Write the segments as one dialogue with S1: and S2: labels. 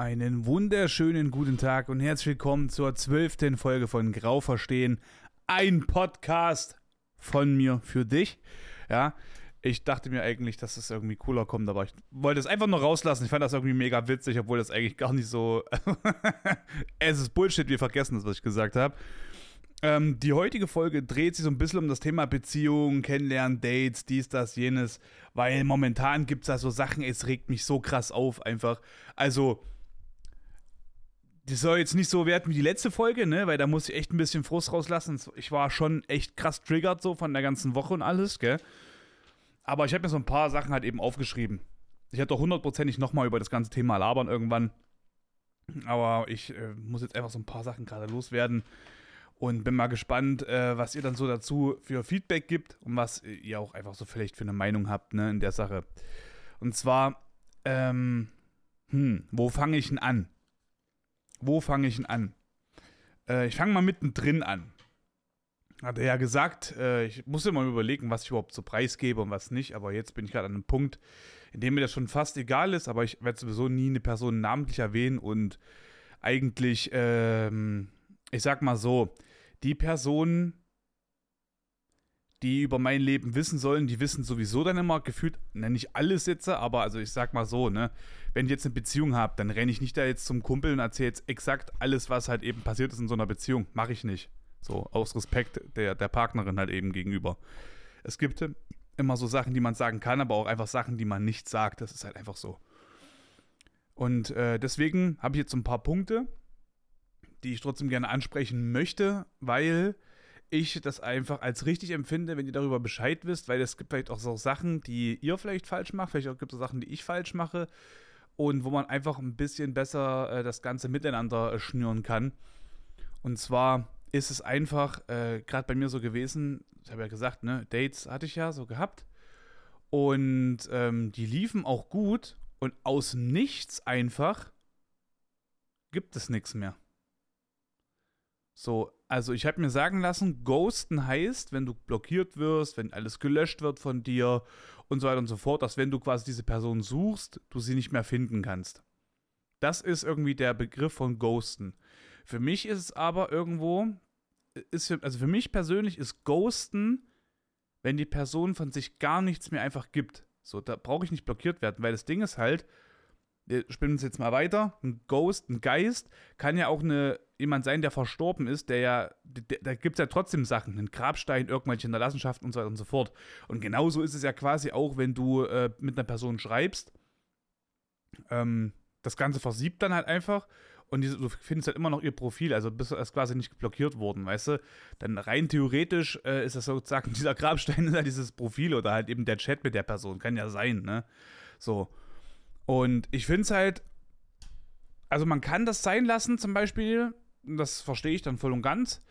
S1: Einen wunderschönen guten Tag und herzlich willkommen zur zwölften Folge von Grau Verstehen. Ein Podcast von mir für dich. Ja, ich dachte mir eigentlich, dass es irgendwie cooler kommt, aber ich wollte es einfach nur rauslassen. Ich fand das irgendwie mega witzig, obwohl das eigentlich gar nicht so. es ist Bullshit, wir vergessen das, was ich gesagt habe. Ähm, die heutige Folge dreht sich so ein bisschen um das Thema Beziehungen, Kennenlernen, Dates, dies, das, jenes, weil momentan gibt es da so Sachen, es regt mich so krass auf einfach. Also, das soll jetzt nicht so werden wie die letzte Folge, ne? Weil da muss ich echt ein bisschen Frust rauslassen. Ich war schon echt krass triggert so von der ganzen Woche und alles, gell? Aber ich habe mir so ein paar Sachen halt eben aufgeschrieben. Ich hätte doch hundertprozentig nochmal über das ganze Thema labern irgendwann. Aber ich äh, muss jetzt einfach so ein paar Sachen gerade loswerden. Und bin mal gespannt, äh, was ihr dann so dazu für Feedback gibt und was ihr auch einfach so vielleicht für eine Meinung habt, ne, in der Sache. Und zwar, ähm, hm, wo fange ich denn an? Wo fange ich denn an? Äh, ich fange mal mittendrin an. Hat er ja gesagt, äh, ich musste mal überlegen, was ich überhaupt zu Preis gebe und was nicht, aber jetzt bin ich gerade an einem Punkt, in dem mir das schon fast egal ist, aber ich werde sowieso nie eine Person namentlich erwähnen und eigentlich, ähm, ich sag mal so, die Personen, die über mein Leben wissen sollen, die wissen sowieso dann immer gefühlt, ne, nicht alles jetzt, aber also ich sag mal so, ne, wenn ich jetzt eine Beziehung habe, dann renne ich nicht da jetzt zum Kumpel und erzähle jetzt exakt alles, was halt eben passiert ist in so einer Beziehung. Mache ich nicht. So, aus Respekt der, der Partnerin halt eben gegenüber. Es gibt immer so Sachen, die man sagen kann, aber auch einfach Sachen, die man nicht sagt. Das ist halt einfach so. Und äh, deswegen habe ich jetzt so ein paar Punkte, die ich trotzdem gerne ansprechen möchte, weil ich das einfach als richtig empfinde, wenn ihr darüber Bescheid wisst, weil es gibt vielleicht auch so Sachen, die ihr vielleicht falsch macht, vielleicht auch gibt es Sachen, die ich falsch mache und wo man einfach ein bisschen besser äh, das Ganze miteinander äh, schnüren kann. Und zwar ist es einfach äh, gerade bei mir so gewesen, ich habe ja gesagt, ne, Dates hatte ich ja so gehabt und ähm, die liefen auch gut und aus nichts einfach gibt es nichts mehr. So, also ich habe mir sagen lassen, Ghosten heißt, wenn du blockiert wirst, wenn alles gelöscht wird von dir und so weiter und so fort, dass wenn du quasi diese Person suchst, du sie nicht mehr finden kannst. Das ist irgendwie der Begriff von Ghosten. Für mich ist es aber irgendwo, ist für, also für mich persönlich ist Ghosten, wenn die Person von sich gar nichts mehr einfach gibt. So, da brauche ich nicht blockiert werden, weil das Ding ist halt, wir spinnen uns jetzt mal weiter, ein Ghost, ein Geist, kann ja auch eine jemand sein, der verstorben ist, der ja, da gibt es ja trotzdem Sachen, einen Grabstein, irgendwelche Hinterlassenschaften und so weiter und so fort. Und genauso ist es ja quasi auch, wenn du äh, mit einer Person schreibst. Ähm, das Ganze versiebt dann halt einfach und diese, du findest halt immer noch ihr Profil, also bist du quasi nicht blockiert worden, weißt du? Dann rein theoretisch äh, ist das sozusagen, dieser Grabstein ist halt dieses Profil oder halt eben der Chat mit der Person, kann ja sein, ne? So. Und ich finde es halt, also man kann das sein lassen, zum Beispiel, das verstehe ich dann voll und ganz.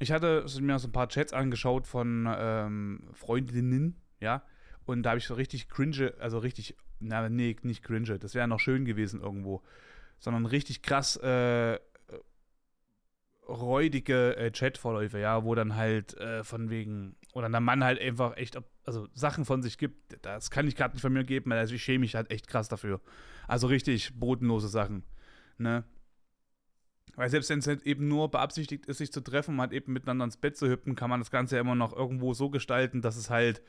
S1: Ich hatte mir so ein paar Chats angeschaut von ähm, Freundinnen, ja, und da habe ich so richtig cringe, also richtig, na, nee, nicht cringe, das wäre noch schön gewesen irgendwo, sondern richtig krass äh, räudige äh, Chatverläufe, ja, wo dann halt äh, von wegen, oder der Mann halt einfach echt, also Sachen von sich gibt, das kann ich gerade nicht von mir geben, also ich schäme mich halt echt krass dafür. Also richtig bodenlose Sachen, ne. Weil selbst wenn es halt eben nur beabsichtigt ist, sich zu treffen, man halt eben miteinander ins Bett zu hüpfen, kann man das Ganze ja immer noch irgendwo so gestalten, dass es halt,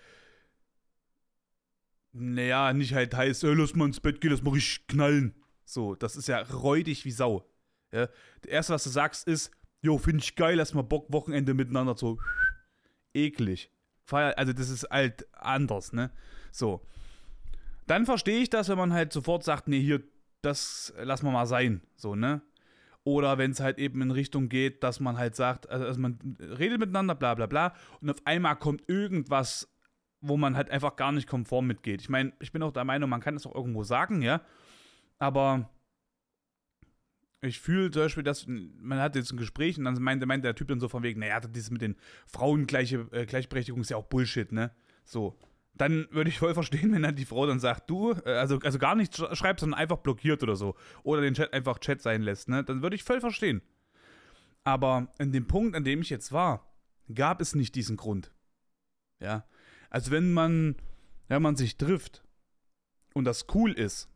S1: naja, nicht halt heißt, hey, lass mal ins Bett gehen, lass mal richtig knallen. So, das ist ja räudig wie Sau. Ja? Das Erste, was du sagst, ist, jo, finde ich geil, lass mal Bock, Wochenende miteinander so. Eklig. Also, das ist halt anders, ne? So. Dann verstehe ich das, wenn man halt sofort sagt, nee, hier, das lassen wir mal sein. So, ne? Oder wenn es halt eben in Richtung geht, dass man halt sagt, also, man redet miteinander, bla bla bla, und auf einmal kommt irgendwas, wo man halt einfach gar nicht konform mitgeht. Ich meine, ich bin auch der Meinung, man kann das auch irgendwo sagen, ja. Aber ich fühle zum Beispiel, dass man hat jetzt ein Gespräch und dann meinte, meinte der Typ dann so von wegen, naja, das mit den Frauen gleiche, äh, Gleichberechtigung ist ja auch Bullshit, ne? So dann würde ich voll verstehen, wenn dann die Frau dann sagt, du, äh, also, also gar nichts schreibst, sondern einfach blockiert oder so. Oder den Chat einfach Chat sein lässt, ne? Dann würde ich voll verstehen. Aber in dem Punkt, an dem ich jetzt war, gab es nicht diesen Grund. Ja. Also wenn man, wenn man sich trifft und das cool ist,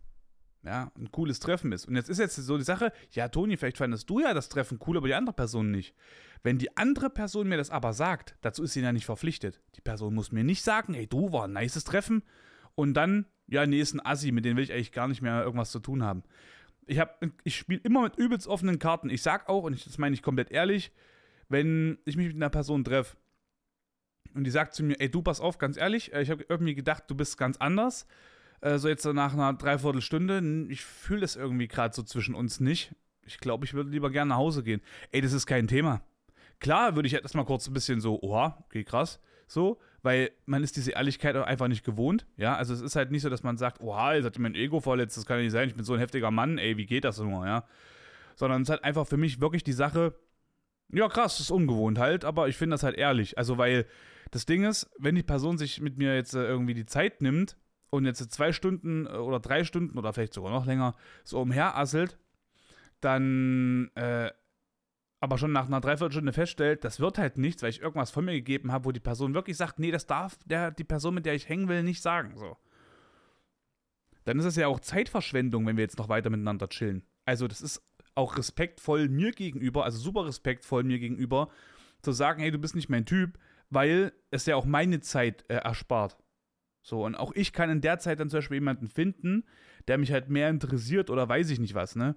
S1: ja, ein cooles Treffen ist. Und jetzt ist jetzt so die Sache, ja, Toni, vielleicht fandest du ja das Treffen cool, aber die andere Person nicht. Wenn die andere Person mir das aber sagt, dazu ist sie ja nicht verpflichtet. Die Person muss mir nicht sagen, ey, du, war ein nices Treffen. Und dann, ja, nee, ist ein Assi, mit dem will ich eigentlich gar nicht mehr irgendwas zu tun haben. Ich, ich spiele immer mit übelst offenen Karten. Ich sag auch, und ich, das meine ich komplett ehrlich, wenn ich mich mit einer Person treffe und die sagt zu mir, ey, du, pass auf, ganz ehrlich, äh, ich habe irgendwie gedacht, du bist ganz anders äh, so jetzt nach einer Dreiviertelstunde, ich fühle das irgendwie gerade so zwischen uns nicht. Ich glaube, ich würde lieber gerne nach Hause gehen. Ey, das ist kein Thema. Klar würde ich jetzt mal kurz ein bisschen so, oha, okay, krass, so, weil man ist diese Ehrlichkeit einfach nicht gewohnt, ja, also es ist halt nicht so, dass man sagt, oha, jetzt hat mein Ego verletzt, das kann ja nicht sein, ich bin so ein heftiger Mann, ey, wie geht das nur, ja, sondern es ist halt einfach für mich wirklich die Sache, ja, krass, ist ungewohnt halt, aber ich finde das halt ehrlich, also weil das Ding ist, wenn die Person sich mit mir jetzt äh, irgendwie die Zeit nimmt, und jetzt zwei Stunden äh, oder drei Stunden oder vielleicht sogar noch länger so umherasselt, dann äh, aber schon nach einer Dreiviertelstunde feststellt, das wird halt nichts, weil ich irgendwas von mir gegeben habe, wo die Person wirklich sagt, nee, das darf der, die Person, mit der ich hängen will, nicht sagen. So. Dann ist es ja auch Zeitverschwendung, wenn wir jetzt noch weiter miteinander chillen. Also, das ist auch respektvoll mir gegenüber, also super respektvoll mir gegenüber, zu sagen, hey, du bist nicht mein Typ, weil es ja auch meine Zeit äh, erspart. So, und auch ich kann in der Zeit dann zum Beispiel jemanden finden, der mich halt mehr interessiert oder weiß ich nicht was, ne?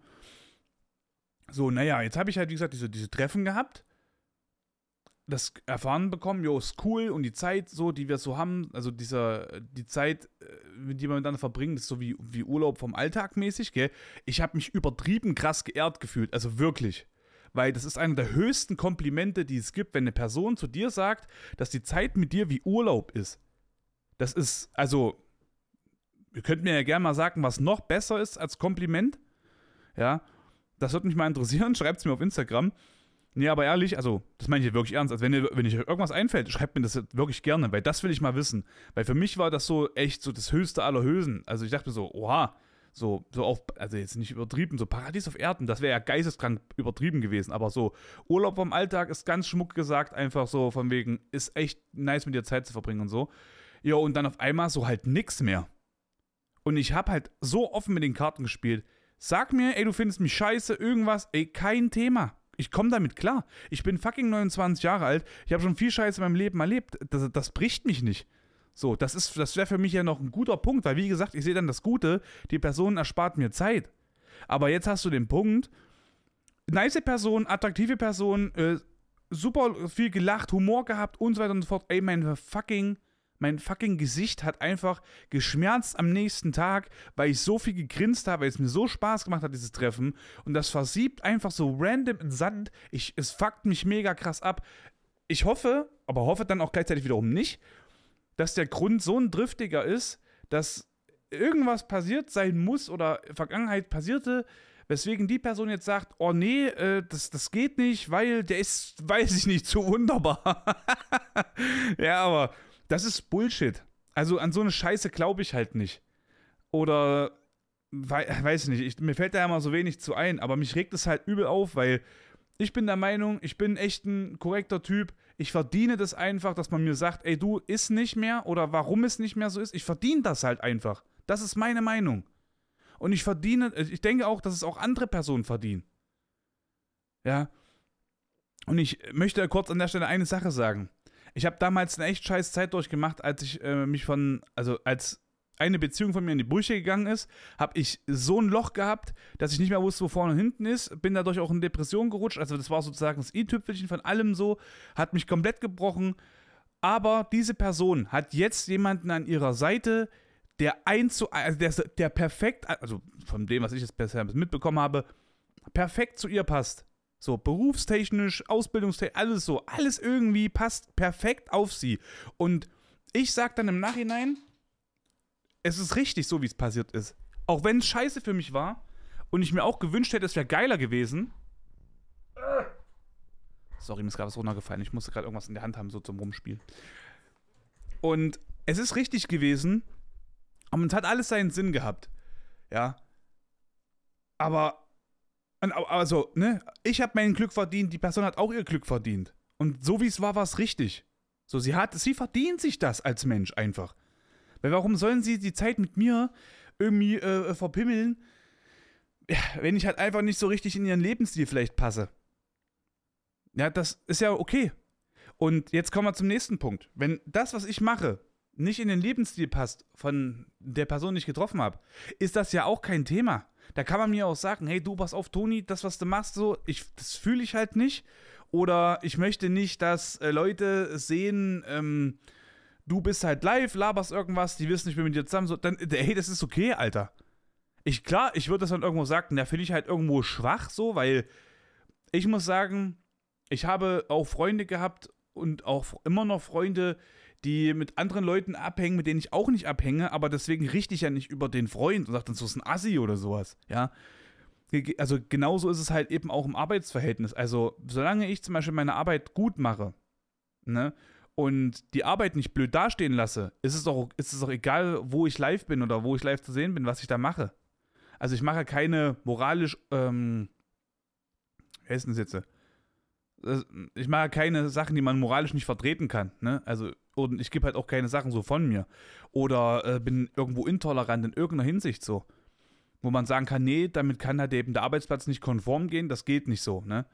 S1: So, naja, jetzt habe ich halt, wie gesagt, diese, diese Treffen gehabt, das erfahren bekommen, jo, ist cool und die Zeit so, die wir so haben, also dieser, die Zeit, äh, die wir miteinander verbringen, ist so wie, wie Urlaub vom Alltag mäßig, gell? Ich habe mich übertrieben krass geehrt gefühlt, also wirklich. Weil das ist einer der höchsten Komplimente, die es gibt, wenn eine Person zu dir sagt, dass die Zeit mit dir wie Urlaub ist. Das ist, also, ihr könnt mir ja gerne mal sagen, was noch besser ist als Kompliment. Ja, das würde mich mal interessieren. Schreibt es mir auf Instagram. Nee, aber ehrlich, also, das meine ich wirklich ernst. Also, wenn, ihr, wenn euch irgendwas einfällt, schreibt mir das wirklich gerne, weil das will ich mal wissen. Weil für mich war das so echt so das Höchste aller Hösen. Also, ich dachte mir so, oha, so, so auf, also jetzt nicht übertrieben, so Paradies auf Erden, das wäre ja geisteskrank übertrieben gewesen. Aber so, Urlaub vom Alltag ist ganz schmuck gesagt, einfach so von wegen, ist echt nice mit dir Zeit zu verbringen und so. Ja, und dann auf einmal so halt nix mehr. Und ich habe halt so offen mit den Karten gespielt. Sag mir, ey, du findest mich scheiße, irgendwas, ey, kein Thema. Ich komme damit klar. Ich bin fucking 29 Jahre alt. Ich habe schon viel Scheiße in meinem Leben erlebt. Das, das bricht mich nicht. So, das das wäre für mich ja noch ein guter Punkt, weil wie gesagt, ich sehe dann das Gute, die Person erspart mir Zeit. Aber jetzt hast du den Punkt, nice Person, attraktive Person, äh, super viel gelacht, Humor gehabt und so weiter und so fort. Ey, mein fucking mein fucking Gesicht hat einfach geschmerzt am nächsten Tag, weil ich so viel gegrinst habe, weil es mir so Spaß gemacht hat, dieses Treffen. Und das versiebt einfach so random in Sand. Ich, es fuckt mich mega krass ab. Ich hoffe, aber hoffe dann auch gleichzeitig wiederum nicht, dass der Grund so ein driftiger ist, dass irgendwas passiert sein muss oder Vergangenheit passierte, weswegen die Person jetzt sagt, oh nee, äh, das, das geht nicht, weil der ist, weiß ich nicht, zu wunderbar. ja, aber das ist Bullshit. Also an so eine Scheiße glaube ich halt nicht. Oder weiß nicht, ich, mir fällt da ja immer so wenig zu ein, aber mich regt es halt übel auf, weil ich bin der Meinung, ich bin echt ein korrekter Typ. Ich verdiene das einfach, dass man mir sagt, ey, du ist nicht mehr oder warum es nicht mehr so ist. Ich verdiene das halt einfach. Das ist meine Meinung. Und ich verdiene, ich denke auch, dass es auch andere Personen verdienen. Ja. Und ich möchte kurz an der Stelle eine Sache sagen ich habe damals eine echt scheiß Zeit durchgemacht, als ich äh, mich von, also als eine Beziehung von mir in die Brüche gegangen ist, habe ich so ein Loch gehabt, dass ich nicht mehr wusste, wo vorne und hinten ist. Bin dadurch auch in Depression gerutscht. Also das war sozusagen das i-Tüpfelchen von allem so. Hat mich komplett gebrochen. Aber diese Person hat jetzt jemanden an ihrer Seite, der ein zu, also der, der perfekt, also von dem, was ich jetzt bisher mitbekommen habe, perfekt zu ihr passt. So, berufstechnisch, ausbildungstechnisch, alles so, alles irgendwie passt perfekt auf sie. Und ich sag dann im Nachhinein, es ist richtig so, wie es passiert ist. Auch wenn es scheiße für mich war und ich mir auch gewünscht hätte, es wäre geiler gewesen. Sorry, mir ist gerade was runtergefallen. Ich musste gerade irgendwas in der Hand haben, so zum Rumspielen. Und es ist richtig gewesen, und es hat alles seinen Sinn gehabt. Ja. Aber also, ne, ich habe mein Glück verdient, die Person hat auch ihr Glück verdient. Und so wie es war, war es richtig. So, sie hat, sie verdient sich das als Mensch einfach. Weil warum sollen sie die Zeit mit mir irgendwie äh, verpimmeln, wenn ich halt einfach nicht so richtig in ihren Lebensstil vielleicht passe. Ja, das ist ja okay. Und jetzt kommen wir zum nächsten Punkt. Wenn das, was ich mache, nicht in den Lebensstil passt von der Person, die ich getroffen habe, ist das ja auch kein Thema. Da kann man mir auch sagen, hey, du pass auf, Toni, das, was du machst, so, ich, das fühle ich halt nicht. Oder ich möchte nicht, dass äh, Leute sehen, ähm, du bist halt live, laberst irgendwas, die wissen, ich bin mit dir zusammen, so, dann, hey, das ist okay, Alter. Ich, klar, ich würde das dann irgendwo sagen, da finde ich halt irgendwo schwach so, weil ich muss sagen, ich habe auch Freunde gehabt und auch immer noch Freunde, die mit anderen Leuten abhängen, mit denen ich auch nicht abhänge, aber deswegen richte ich ja nicht über den Freund und sage dann so ist ein Assi oder sowas, ja. Also genauso ist es halt eben auch im Arbeitsverhältnis. Also solange ich zum Beispiel meine Arbeit gut mache, ne, und die Arbeit nicht blöd dastehen lasse, ist es doch, ist es doch egal, wo ich live bin oder wo ich live zu sehen bin, was ich da mache. Also ich mache keine moralisch, ähm, wer ist denn das jetzt? Ich mache keine Sachen, die man moralisch nicht vertreten kann. Ne? Also und ich gebe halt auch keine Sachen so von mir. Oder äh, bin irgendwo intolerant in irgendeiner Hinsicht so. Wo man sagen kann, nee, damit kann halt eben der Arbeitsplatz nicht konform gehen, das geht nicht so, ne?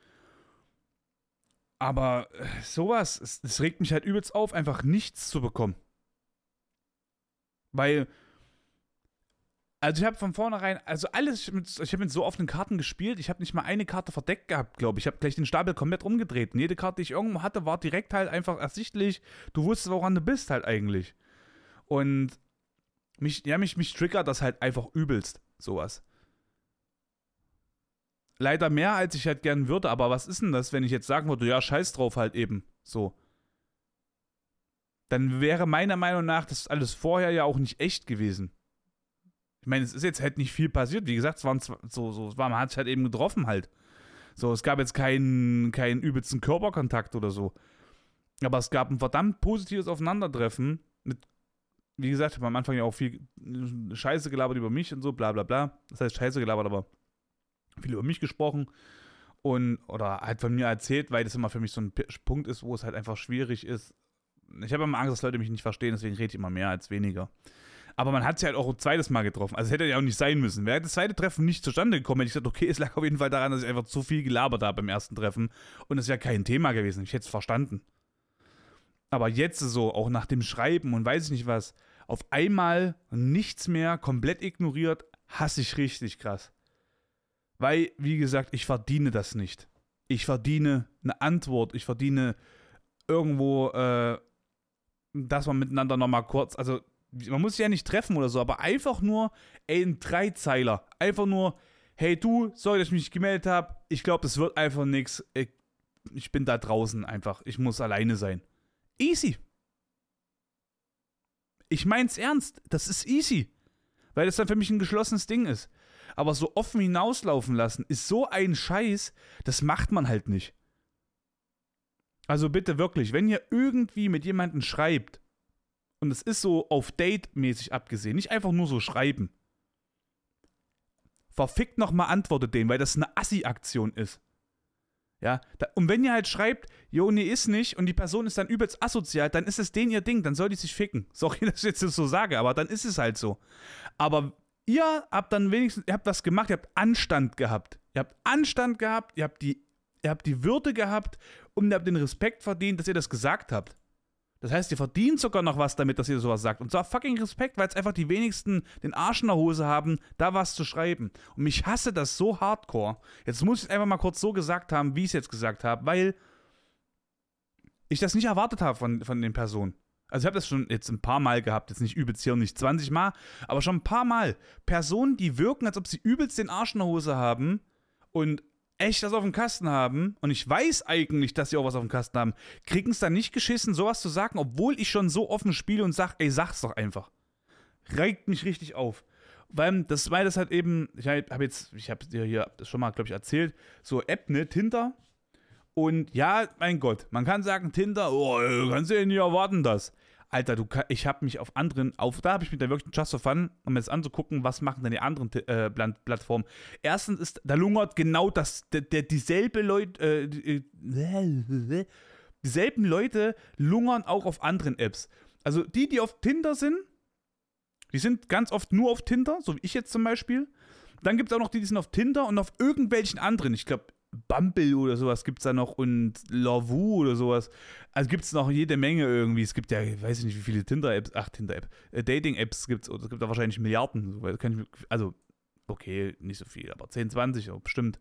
S1: Aber äh, sowas, es, es regt mich halt übelst auf, einfach nichts zu bekommen. Weil also ich habe von vornherein, also alles, ich habe mit so offenen Karten gespielt, ich habe nicht mal eine Karte verdeckt gehabt, glaube ich. Ich habe gleich den Stapel komplett rumgedreht. Und jede Karte, die ich irgendwo hatte, war direkt halt einfach ersichtlich. Du wusstest, woran du bist halt eigentlich. Und mich, ja, mich, mich triggert das halt einfach übelst, sowas. Leider mehr, als ich halt gern würde, aber was ist denn das, wenn ich jetzt sagen würde, ja, scheiß drauf halt eben, so. Dann wäre meiner Meinung nach das alles vorher ja auch nicht echt gewesen. Ich meine, es ist jetzt halt nicht viel passiert. Wie gesagt, es waren so, so, man hat sich halt eben getroffen halt. So, es gab jetzt keinen, keinen übelsten Körperkontakt oder so. Aber es gab ein verdammt positives Aufeinandertreffen. Mit, wie gesagt, ich habe am Anfang ja auch viel Scheiße gelabert über mich und so, bla bla bla. Das heißt Scheiße gelabert, aber viel über mich gesprochen. Und, oder halt von mir erzählt, weil das immer für mich so ein Punkt ist, wo es halt einfach schwierig ist. Ich habe immer Angst, dass Leute mich nicht verstehen, deswegen rede ich immer mehr als weniger. Aber man hat sie halt auch ein zweites Mal getroffen. Also hätte ja auch nicht sein müssen. Wäre das zweite Treffen nicht zustande gekommen, hätte ich gesagt, okay, es lag auf jeden Fall daran, dass ich einfach zu viel gelabert habe beim ersten Treffen. Und es wäre kein Thema gewesen. Ich hätte es verstanden. Aber jetzt so, auch nach dem Schreiben und weiß ich nicht was, auf einmal nichts mehr, komplett ignoriert, hasse ich richtig krass. Weil, wie gesagt, ich verdiene das nicht. Ich verdiene eine Antwort, ich verdiene irgendwo, äh, dass man miteinander nochmal kurz, also man muss sich ja nicht treffen oder so, aber einfach nur, ein Dreizeiler. Einfach nur, hey du, sorry, dass ich mich gemeldet habe. Ich glaube, das wird einfach nichts. Ich, ich bin da draußen einfach. Ich muss alleine sein. Easy. Ich mein's ernst. Das ist easy. Weil das dann für mich ein geschlossenes Ding ist. Aber so offen hinauslaufen lassen ist so ein Scheiß, das macht man halt nicht. Also bitte wirklich, wenn ihr irgendwie mit jemandem schreibt und es ist so auf Date-mäßig abgesehen, nicht einfach nur so schreiben. Verfickt nochmal antwortet denen, weil das eine Assi-Aktion ist. Ja, und wenn ihr halt schreibt, jo, nee, ist nicht, und die Person ist dann übelst asozial, dann ist es denen ihr Ding, dann soll die sich ficken. Sorry, dass ich jetzt so sage, aber dann ist es halt so. Aber ihr habt dann wenigstens, ihr habt was gemacht, ihr habt Anstand gehabt. Ihr habt Anstand gehabt, ihr habt die, ihr habt die Würde gehabt und ihr habt den Respekt verdient, dass ihr das gesagt habt. Das heißt, ihr verdient sogar noch was damit, dass ihr sowas sagt. Und zwar fucking Respekt, weil es einfach die wenigsten den Arsch in der Hose haben, da was zu schreiben. Und mich hasse das so hardcore. Jetzt muss ich es einfach mal kurz so gesagt haben, wie ich es jetzt gesagt habe, weil ich das nicht erwartet habe von, von den Personen. Also ich habe das schon jetzt ein paar Mal gehabt, jetzt nicht übelst hier und nicht 20 Mal, aber schon ein paar Mal. Personen, die wirken, als ob sie übelst den Arsch in der Hose haben und echt was auf dem Kasten haben und ich weiß eigentlich, dass sie auch was auf dem Kasten haben, kriegen es dann nicht geschissen, sowas zu sagen, obwohl ich schon so offen spiele und sag, ey, sag's doch einfach. Regt mich richtig auf. Weil das, weil das halt eben, ich habe jetzt, ich habe dir hier das schon mal, glaube ich, erzählt, so App, ne, Tinder. Und ja, mein Gott, man kann sagen, Tinder, oh, kannst du ja nicht erwarten, das. Alter, du, ich habe mich auf anderen, auf, da habe ich mich da wirklich just for fun, um mir das anzugucken, was machen denn die anderen äh, Plattformen. Erstens ist, da lungert genau das, der, der dieselbe Leute, äh, äh, dieselben Leute lungern auch auf anderen Apps. Also die, die auf Tinder sind, die sind ganz oft nur auf Tinder, so wie ich jetzt zum Beispiel. Dann gibt es auch noch die, die sind auf Tinder und auf irgendwelchen anderen. Ich glaube, Bumble oder sowas gibt es da noch und Lavu oder sowas. Also gibt es noch jede Menge irgendwie. Es gibt ja, ich weiß nicht, wie viele Tinder-Apps, ach, Tinder-App, äh, Dating-Apps gibt es, es gibt da wahrscheinlich Milliarden. Also, okay, nicht so viel, aber 10, 20, oh, bestimmt.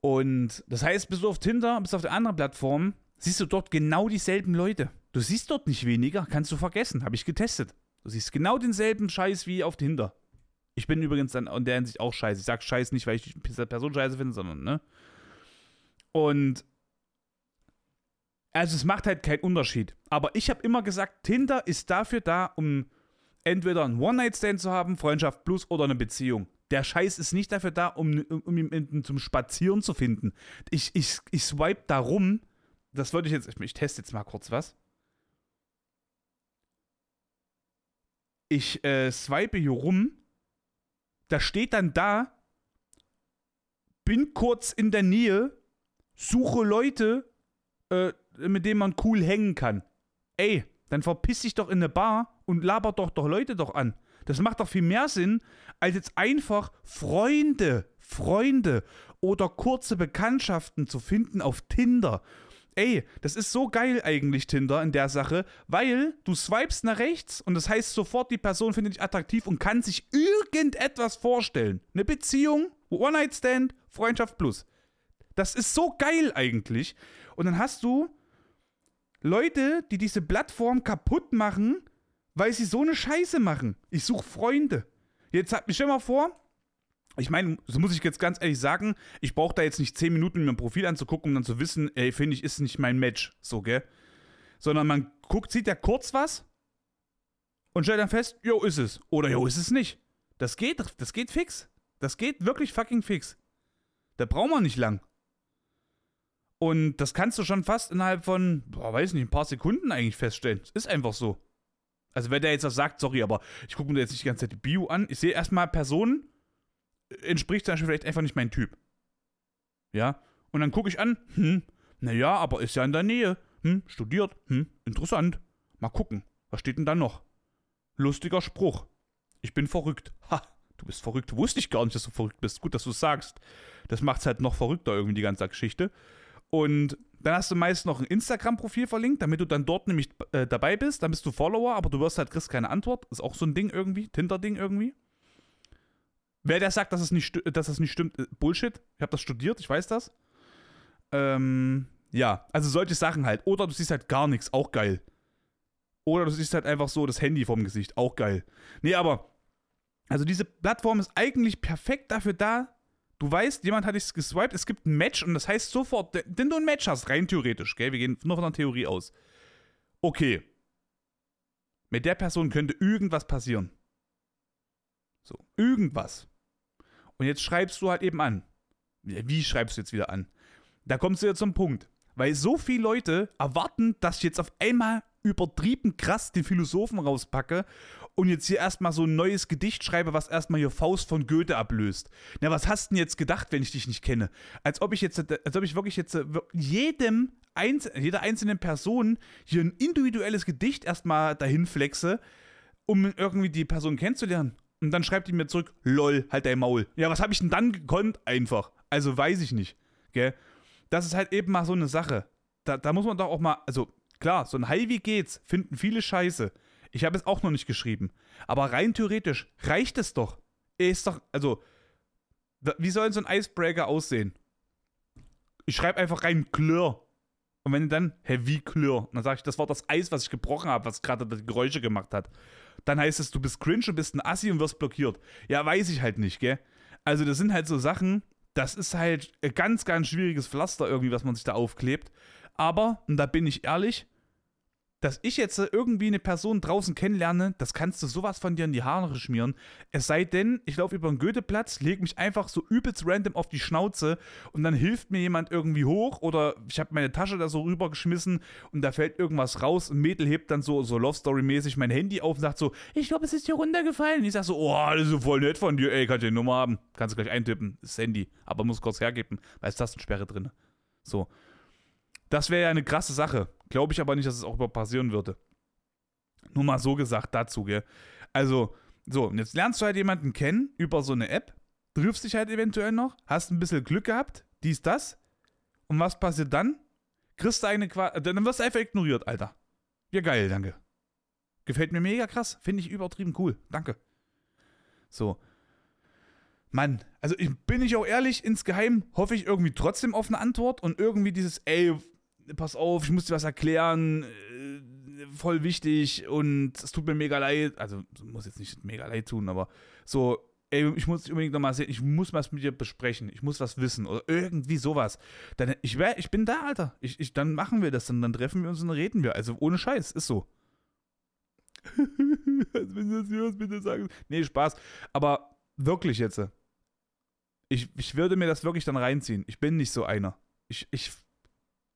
S1: Und das heißt, bist du auf Tinder, bist auf der anderen Plattform, siehst du dort genau dieselben Leute. Du siehst dort nicht weniger, kannst du vergessen, habe ich getestet. Du siehst genau denselben Scheiß wie auf Tinder. Ich bin übrigens dann in der Hinsicht auch scheiße. Ich sag Scheiß nicht, weil ich die Person scheiße finde, sondern, ne? Und also es macht halt keinen Unterschied. Aber ich habe immer gesagt, Tinder ist dafür da, um entweder einen One-Night-Stand zu haben, Freundschaft plus oder eine Beziehung. Der Scheiß ist nicht dafür da, um, um ihn zum Spazieren zu finden. Ich, ich, ich swipe da rum. Das würde ich jetzt, ich, ich teste jetzt mal kurz was. Ich äh, swipe hier rum da steht dann da, bin kurz in der Nähe, suche Leute, äh, mit denen man cool hängen kann. Ey, dann verpiss dich doch in eine Bar und laber doch doch Leute doch an. Das macht doch viel mehr Sinn, als jetzt einfach Freunde, Freunde oder kurze Bekanntschaften zu finden auf Tinder Ey, das ist so geil eigentlich, Tinder, in der Sache, weil du swipest nach rechts und das heißt sofort, die Person findet dich attraktiv und kann sich irgendetwas vorstellen. Eine Beziehung, One-Night-Stand, Freundschaft plus. Das ist so geil eigentlich. Und dann hast du Leute, die diese Plattform kaputt machen, weil sie so eine Scheiße machen. Ich suche Freunde. Jetzt stell mal vor, ich meine, so muss ich jetzt ganz ehrlich sagen, ich brauche da jetzt nicht 10 Minuten, mir ein Profil anzugucken, um dann zu wissen, ey, finde ich, ist nicht mein Match, so, gell? Sondern man guckt, sieht ja kurz was und stellt dann fest, jo, ist es. Oder jo, ist es nicht. Das geht, das geht fix. Das geht wirklich fucking fix. Da braucht man nicht lang. Und das kannst du schon fast innerhalb von, boah, weiß nicht, ein paar Sekunden eigentlich feststellen. Es ist einfach so. Also, wenn der jetzt was sagt, sorry, aber ich gucke mir jetzt nicht die ganze Zeit die Bio an. Ich sehe erstmal Personen, entspricht zum Beispiel vielleicht einfach nicht mein Typ. Ja? Und dann gucke ich an, hm, naja, aber ist ja in der Nähe. Hm, studiert, hm, interessant. Mal gucken, was steht denn da noch? Lustiger Spruch. Ich bin verrückt. Ha, du bist verrückt. Wusste ich gar nicht, dass du verrückt bist. Gut, dass du es sagst. Das macht es halt noch verrückter irgendwie, die ganze Geschichte. Und dann hast du meist noch ein Instagram-Profil verlinkt, damit du dann dort nämlich äh, dabei bist. Dann bist du Follower, aber du wirst halt, kriegst keine Antwort. Ist auch so ein Ding irgendwie, Tinder-Ding irgendwie. Wer der sagt, dass es nicht, dass es nicht stimmt, äh, Bullshit. Ich habe das studiert, ich weiß das. Ähm, ja, also solche Sachen halt. Oder du siehst halt gar nichts, auch geil. Oder du siehst halt einfach so das Handy vom Gesicht, auch geil. Nee, aber, also diese Plattform ist eigentlich perfekt dafür da. Du weißt, jemand hat dich geswiped, es gibt ein Match und das heißt sofort, wenn du ein Match hast, rein theoretisch, gell, wir gehen nur von der Theorie aus. Okay. Mit der Person könnte irgendwas passieren. So, irgendwas. Und jetzt schreibst du halt eben an. Wie schreibst du jetzt wieder an? Da kommst du jetzt zum Punkt. Weil so viele Leute erwarten, dass ich jetzt auf einmal übertrieben krass den Philosophen rauspacke und jetzt hier erstmal so ein neues Gedicht schreibe, was erstmal hier Faust von Goethe ablöst. Na, was hast du denn jetzt gedacht, wenn ich dich nicht kenne? Als ob ich jetzt, als ob ich wirklich jetzt jedem, jeder einzelnen Person hier ein individuelles Gedicht erstmal dahin flexe, um irgendwie die Person kennenzulernen. Und dann schreibt die mir zurück, lol, halt dein Maul. Ja, was habe ich denn dann gekonnt? Einfach. Also weiß ich nicht. Gell? Das ist halt eben mal so eine Sache. Da, da muss man doch auch mal, also klar, so ein Hi, wie geht's? Finden viele scheiße. Ich habe es auch noch nicht geschrieben. Aber rein theoretisch reicht es doch. Ist doch, also, wie soll so ein Icebreaker aussehen? Ich schreibe einfach rein Klirr. Und wenn dann, hä, wie Klirr? dann sage ich, das war das Eis, was ich gebrochen habe, was gerade die Geräusche gemacht hat dann heißt es, du bist cringe und bist ein Assi und wirst blockiert. Ja, weiß ich halt nicht, gell? Also, das sind halt so Sachen, das ist halt ein ganz, ganz schwieriges Pflaster irgendwie, was man sich da aufklebt. Aber, und da bin ich ehrlich, dass ich jetzt irgendwie eine Person draußen kennenlerne, das kannst du sowas von dir in die Haare schmieren. Es sei denn, ich laufe über den Goetheplatz, lege mich einfach so übelst random auf die Schnauze und dann hilft mir jemand irgendwie hoch oder ich habe meine Tasche da so rübergeschmissen und da fällt irgendwas raus und Mädel hebt dann so, so Love Story-mäßig mein Handy auf und sagt so, ich glaube, es ist hier runtergefallen. Und ich sag so, oh, das ist voll nett von dir, ey, kannst du die Nummer haben. Kannst du gleich eintippen, das Handy, aber muss kurz hergeben, weil es Tastensperre drin. So. Das wäre ja eine krasse Sache. Glaube ich aber nicht, dass es auch passieren würde. Nur mal so gesagt dazu, gell? Also, so, und jetzt lernst du halt jemanden kennen über so eine App triffst dich halt eventuell noch, hast ein bisschen Glück gehabt, dies, das. Und was passiert dann? Kriegst du eine Qua dann wirst du einfach ignoriert, Alter. Ja, geil, danke. Gefällt mir mega krass. Finde ich übertrieben cool. Danke. So. Mann, also ich bin ich auch ehrlich, insgeheim hoffe ich irgendwie trotzdem auf eine Antwort und irgendwie dieses, ey, pass auf, ich muss dir was erklären, äh, voll wichtig und es tut mir mega leid. Also, muss jetzt nicht mega leid tun, aber so, ey, ich muss dich unbedingt nochmal sehen, ich muss was mit dir besprechen, ich muss was wissen oder irgendwie sowas. Dann, ich, wär, ich bin da, Alter. Ich, ich, dann machen wir das, dann, dann treffen wir uns und dann reden wir. Also ohne Scheiß, ist so. Als wenn das hier was bitte sagen. Nee, Spaß. Aber wirklich jetzt. Ich, ich würde mir das wirklich dann reinziehen. Ich bin nicht so einer. Ich, ich,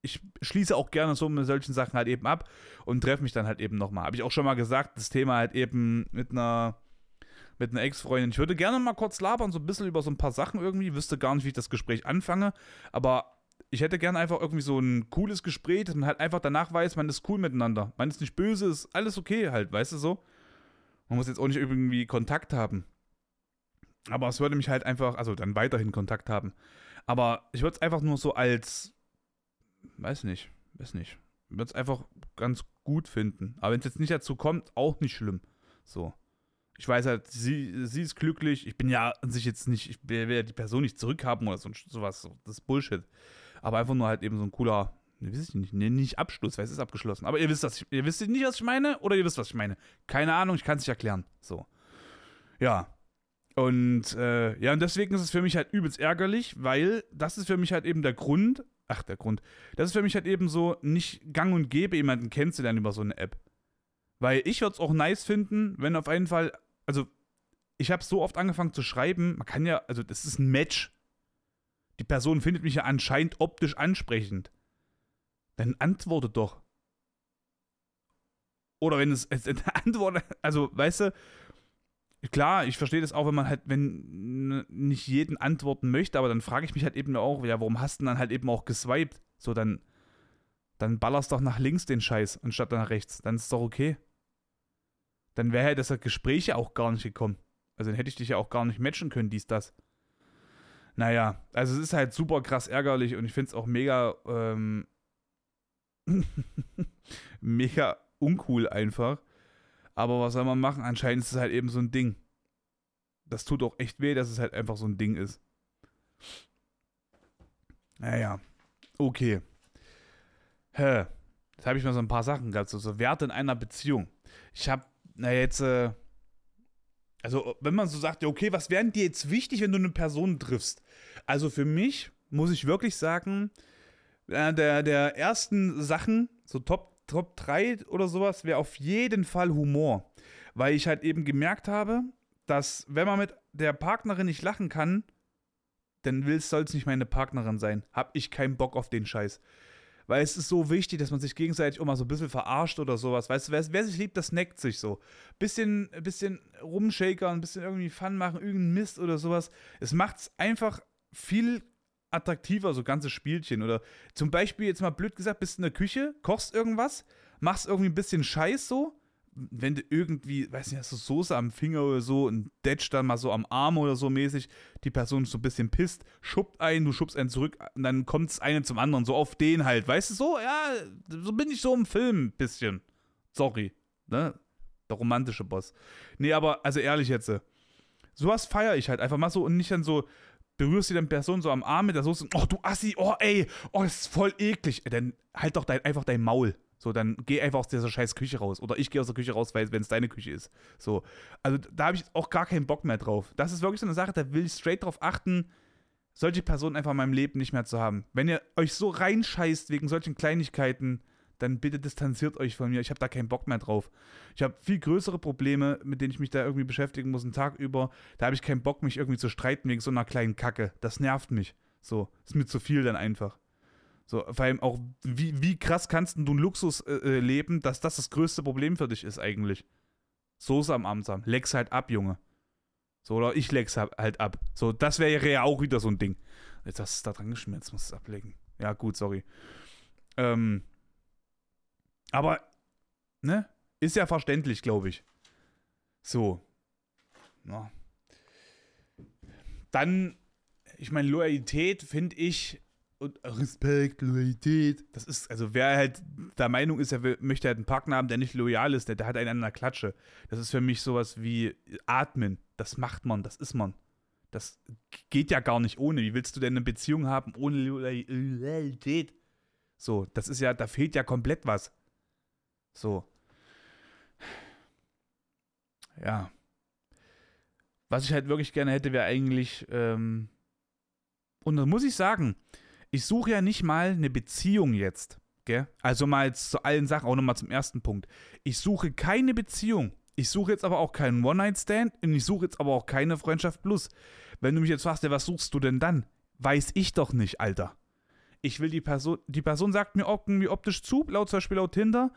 S1: ich schließe auch gerne so mit solchen Sachen halt eben ab und treffe mich dann halt eben nochmal. Habe ich auch schon mal gesagt, das Thema halt eben mit einer mit einer Ex-Freundin. Ich würde gerne mal kurz labern, so ein bisschen über so ein paar Sachen irgendwie. Wüsste gar nicht, wie ich das Gespräch anfange. Aber ich hätte gerne einfach irgendwie so ein cooles Gespräch, dass man halt einfach danach weiß, man ist cool miteinander. Man ist nicht böse, ist alles okay halt, weißt du so? Man muss jetzt auch nicht irgendwie Kontakt haben. Aber es würde mich halt einfach, also dann weiterhin Kontakt haben. Aber ich würde es einfach nur so als, weiß nicht, weiß nicht. Ich würde es einfach ganz gut finden. Aber wenn es jetzt nicht dazu kommt, auch nicht schlimm. So. Ich weiß halt, sie, sie ist glücklich. Ich bin ja an sich jetzt nicht, ich will ja die Person nicht zurückhaben oder so, sowas. Das ist Bullshit. Aber einfach nur halt eben so ein cooler, ne, weiß ich nicht, ne, nicht Abschluss, weil es ist abgeschlossen. Aber ihr wisst, was ich, ihr wisst nicht, was ich meine, oder ihr wisst, was ich meine. Keine Ahnung, ich kann es nicht erklären. So. Ja. Und äh, ja, und deswegen ist es für mich halt übelst ärgerlich, weil das ist für mich halt eben der Grund, ach, der Grund, das ist für mich halt eben so nicht gang und gäbe, jemanden kennenzulernen über so eine App. Weil ich würde es auch nice finden, wenn auf jeden Fall also ich habe so oft angefangen zu schreiben, man kann ja, also das ist ein Match. Die Person findet mich ja anscheinend optisch ansprechend. Dann antworte doch. Oder wenn es, es Antwort, also weißt du, klar, ich verstehe das auch, wenn man halt, wenn nicht jeden antworten möchte, aber dann frage ich mich halt eben auch, ja, warum hast du dann halt eben auch geswiped? So, dann, dann ballerst doch nach links den Scheiß anstatt nach rechts. Dann ist doch okay dann wäre ja das Gespräch ja auch gar nicht gekommen. Also dann hätte ich dich ja auch gar nicht matchen können, dies, das. Naja, also es ist halt super krass ärgerlich und ich finde es auch mega, ähm, mega uncool einfach. Aber was soll man machen? Anscheinend ist es halt eben so ein Ding. Das tut auch echt weh, dass es halt einfach so ein Ding ist. Naja, okay. Hä. Jetzt habe ich mal so ein paar Sachen gehabt, so, so Werte in einer Beziehung. Ich habe na jetzt, äh, also wenn man so sagt, okay, was wären dir jetzt wichtig, wenn du eine Person triffst? Also für mich muss ich wirklich sagen, äh, der, der ersten Sachen, so Top, Top 3 oder sowas, wäre auf jeden Fall Humor. Weil ich halt eben gemerkt habe, dass wenn man mit der Partnerin nicht lachen kann, dann soll es nicht meine Partnerin sein. Hab ich keinen Bock auf den Scheiß. Weil es ist so wichtig, dass man sich gegenseitig mal so ein bisschen verarscht oder sowas. Weißt du, wer, wer sich liebt, das neckt sich so. Bisschen, bisschen rumshakern, ein bisschen irgendwie Fun machen, irgendeinen Mist oder sowas. Es macht es einfach viel attraktiver, so ganze Spielchen. Oder zum Beispiel, jetzt mal blöd gesagt, bist in der Küche, kochst irgendwas, machst irgendwie ein bisschen Scheiß so wenn du irgendwie, weiß nicht, hast du Soße am Finger oder so und detscht dann mal so am Arm oder so mäßig, die Person ist so ein bisschen pisst, schubbt einen, du schubst einen zurück und dann kommt es eine zum anderen, so auf den halt, weißt du, so, ja, so bin ich so im Film ein bisschen. Sorry, ne? Der romantische Boss. Nee, aber, also ehrlich jetzt, sowas feiere ich halt einfach mal so und nicht dann so, berührst du die Person so am Arm mit der Soße, oh du Assi, oh ey, oh, das ist voll eklig. Dann halt doch dein, einfach dein Maul. So, dann geh einfach aus dieser scheiß Küche raus. Oder ich gehe aus der Küche raus, wenn es deine Küche ist. So. Also da habe ich auch gar keinen Bock mehr drauf. Das ist wirklich so eine Sache, da will ich straight drauf achten, solche Personen einfach in meinem Leben nicht mehr zu haben. Wenn ihr euch so reinscheißt wegen solchen Kleinigkeiten, dann bitte distanziert euch von mir. Ich habe da keinen Bock mehr drauf. Ich habe viel größere Probleme, mit denen ich mich da irgendwie beschäftigen muss, einen Tag über. Da habe ich keinen Bock, mich irgendwie zu streiten wegen so einer kleinen Kacke. Das nervt mich. So, ist mir zu viel dann einfach. So, vor allem auch, wie, wie krass kannst du ein Luxus äh, äh, leben, dass das das größte Problem für dich ist eigentlich. Soße am haben. Leck's halt ab, Junge. So, oder ich leck's halt ab. So, das wäre ja auch wieder so ein Ding. Jetzt hast du es da dran geschmiert, muss es ablegen. Ja, gut, sorry. Ähm, aber, ne? Ist ja verständlich, glaube ich. So. Ja. Dann, ich meine, Loyalität finde ich und Respekt, Loyalität, das ist, also wer halt der Meinung ist, er möchte halt einen Partner haben, der nicht loyal ist, der, der hat einen an der Klatsche. Das ist für mich sowas wie Atmen. Das macht man, das ist man. Das geht ja gar nicht ohne. Wie willst du denn eine Beziehung haben ohne Loyalität? So, das ist ja, da fehlt ja komplett was. So. Ja. Was ich halt wirklich gerne hätte, wäre eigentlich, ähm, und das muss ich sagen, ich suche ja nicht mal eine Beziehung jetzt. Gell? Also mal jetzt zu allen Sachen, auch nochmal zum ersten Punkt. Ich suche keine Beziehung. Ich suche jetzt aber auch keinen One-Night-Stand und ich suche jetzt aber auch keine Freundschaft Plus. Wenn du mich jetzt fragst, ja, was suchst du denn dann? Weiß ich doch nicht, Alter. Ich will die Person, die Person sagt mir irgendwie optisch zu, laut zum Beispiel laut Tinder.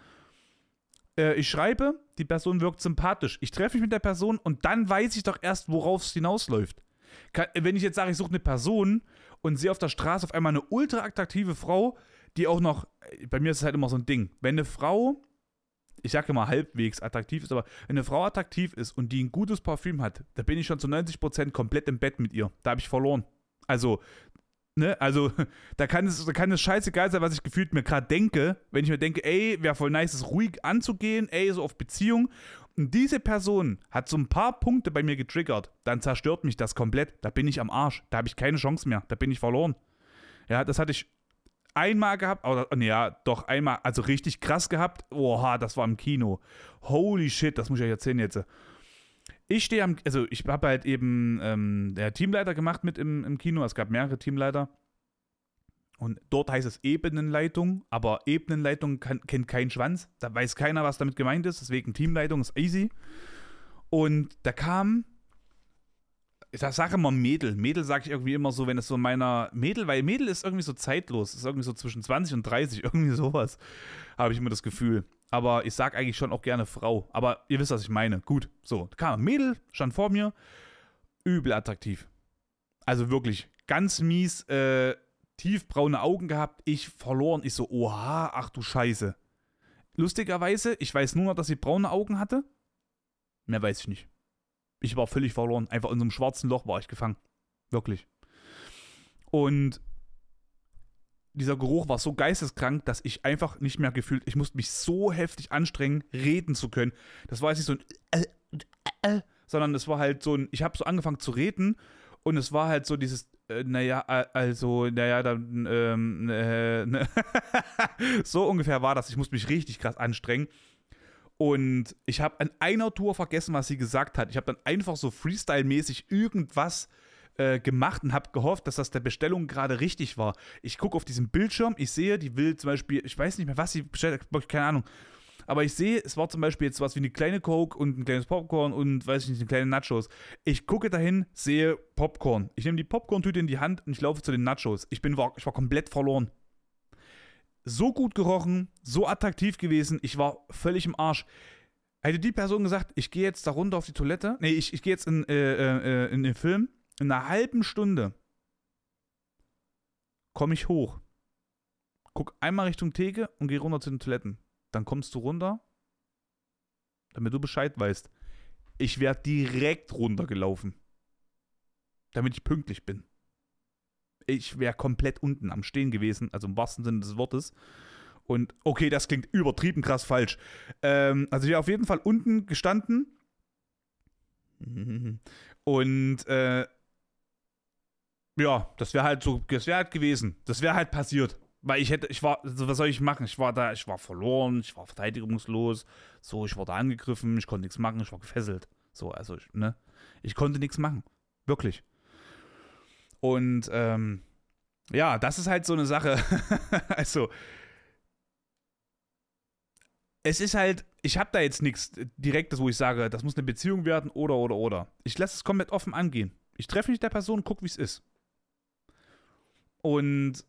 S1: Äh, ich schreibe, die Person wirkt sympathisch. Ich treffe mich mit der Person und dann weiß ich doch erst, worauf es hinausläuft. Kann, wenn ich jetzt sage, ich suche eine Person und sehe auf der Straße auf einmal eine ultra attraktive Frau, die auch noch, bei mir ist es halt immer so ein Ding, wenn eine Frau, ich sage immer halbwegs attraktiv ist, aber wenn eine Frau attraktiv ist und die ein gutes Parfüm hat, da bin ich schon zu 90% komplett im Bett mit ihr. Da habe ich verloren. Also, ne, also, da kann es, da kann es scheißegal sein, was ich gefühlt mir gerade denke, wenn ich mir denke, ey, wäre voll nice, es ruhig anzugehen, ey, so auf Beziehung und diese Person hat so ein paar Punkte bei mir getriggert, dann zerstört mich das komplett. Da bin ich am Arsch. Da habe ich keine Chance mehr. Da bin ich verloren. Ja, das hatte ich einmal gehabt, oder nee, ja, doch einmal, also richtig krass gehabt. Oha, das war im Kino. Holy shit, das muss ich euch erzählen jetzt. Ich stehe am, also ich habe halt eben ähm, der Teamleiter gemacht mit im, im Kino. Es gab mehrere Teamleiter. Und dort heißt es Ebenenleitung, aber Ebenenleitung kann, kennt keinen Schwanz. Da weiß keiner, was damit gemeint ist. Deswegen Teamleitung ist easy. Und da kam, ich sage immer Mädel. Mädel sage ich irgendwie immer so, wenn es so meiner Mädel, weil Mädel ist irgendwie so zeitlos. Ist irgendwie so zwischen 20 und 30, irgendwie sowas. Habe ich immer das Gefühl. Aber ich sage eigentlich schon auch gerne Frau. Aber ihr wisst, was ich meine. Gut, so. Da kam ein Mädel, stand vor mir. Übel attraktiv. Also wirklich ganz mies. Äh, tiefbraune Augen gehabt, ich verloren. Ich so, oha, ach du Scheiße. Lustigerweise, ich weiß nur noch, dass sie braune Augen hatte. Mehr weiß ich nicht. Ich war völlig verloren. Einfach in so einem schwarzen Loch war ich gefangen. Wirklich. Und dieser Geruch war so geisteskrank, dass ich einfach nicht mehr gefühlt, ich musste mich so heftig anstrengen, reden zu können. Das war jetzt nicht so ein, äh, äh, äh, sondern es war halt so ein, ich habe so angefangen zu reden und es war halt so dieses, äh, naja, also, naja, dann, ähm, äh, ne so ungefähr war das. Ich musste mich richtig krass anstrengen. Und ich habe an einer Tour vergessen, was sie gesagt hat. Ich habe dann einfach so Freestyle-mäßig irgendwas äh, gemacht und habe gehofft, dass das der Bestellung gerade richtig war. Ich gucke auf diesen Bildschirm, ich sehe, die will zum Beispiel, ich weiß nicht mehr, was sie bestellt hat, keine Ahnung. Aber ich sehe, es war zum Beispiel jetzt was wie eine kleine Coke und ein kleines Popcorn und weiß ich nicht, eine kleine Nachos. Ich gucke dahin, sehe Popcorn. Ich nehme die Popcorn-Tüte in die Hand und ich laufe zu den Nachos. Ich, bin, ich war komplett verloren. So gut gerochen, so attraktiv gewesen, ich war völlig im Arsch. Hätte die Person gesagt, ich gehe jetzt da runter auf die Toilette, nee, ich, ich gehe jetzt in, äh, äh, in den Film, in einer halben Stunde komme ich hoch, guck einmal Richtung Theke und gehe runter zu den Toiletten dann kommst du runter, damit du Bescheid weißt. Ich werde direkt runtergelaufen, damit ich pünktlich bin. Ich wäre komplett unten am Stehen gewesen, also im wahrsten Sinne des Wortes. Und okay, das klingt übertrieben krass falsch. Ähm, also ich wäre auf jeden Fall unten gestanden. Und äh, ja, das wäre halt so, das wäre halt gewesen. Das wäre halt passiert. Weil ich hätte, ich war, was soll ich machen? Ich war da, ich war verloren, ich war verteidigungslos, so, ich wurde angegriffen, ich konnte nichts machen, ich war gefesselt. So, also, ich, ne? Ich konnte nichts machen. Wirklich. Und, ähm, ja, das ist halt so eine Sache. also, es ist halt, ich habe da jetzt nichts Direktes, wo ich sage, das muss eine Beziehung werden oder, oder, oder. Ich lasse es komplett offen angehen. Ich treffe mich der Person, gucke, wie es ist. Und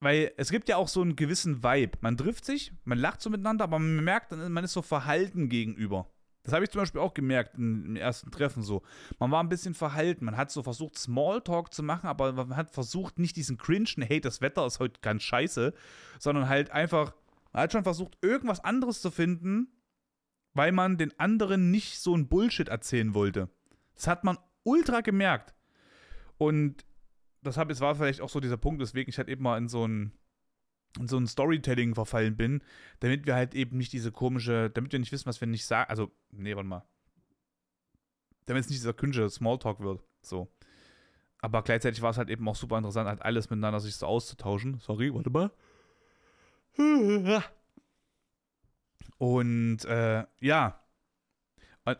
S1: weil es gibt ja auch so einen gewissen Vibe. Man trifft sich, man lacht so miteinander, aber man merkt, man ist so verhalten gegenüber. Das habe ich zum Beispiel auch gemerkt im ersten Treffen so. Man war ein bisschen verhalten. Man hat so versucht, Smalltalk zu machen, aber man hat versucht, nicht diesen cringen, hey, das Wetter ist heute ganz scheiße, sondern halt einfach, man hat schon versucht, irgendwas anderes zu finden, weil man den anderen nicht so ein Bullshit erzählen wollte. Das hat man ultra gemerkt. Und das hab, es war vielleicht auch so dieser Punkt, weswegen ich halt eben mal in so ein, in so ein Storytelling verfallen bin, damit wir halt eben nicht diese komische, damit wir nicht wissen, was wir nicht sagen. Also, nee, warte mal. Damit es nicht dieser künsche Smalltalk wird. So. Aber gleichzeitig war es halt eben auch super interessant, halt alles miteinander sich so auszutauschen. Sorry, warte mal. Und äh, ja.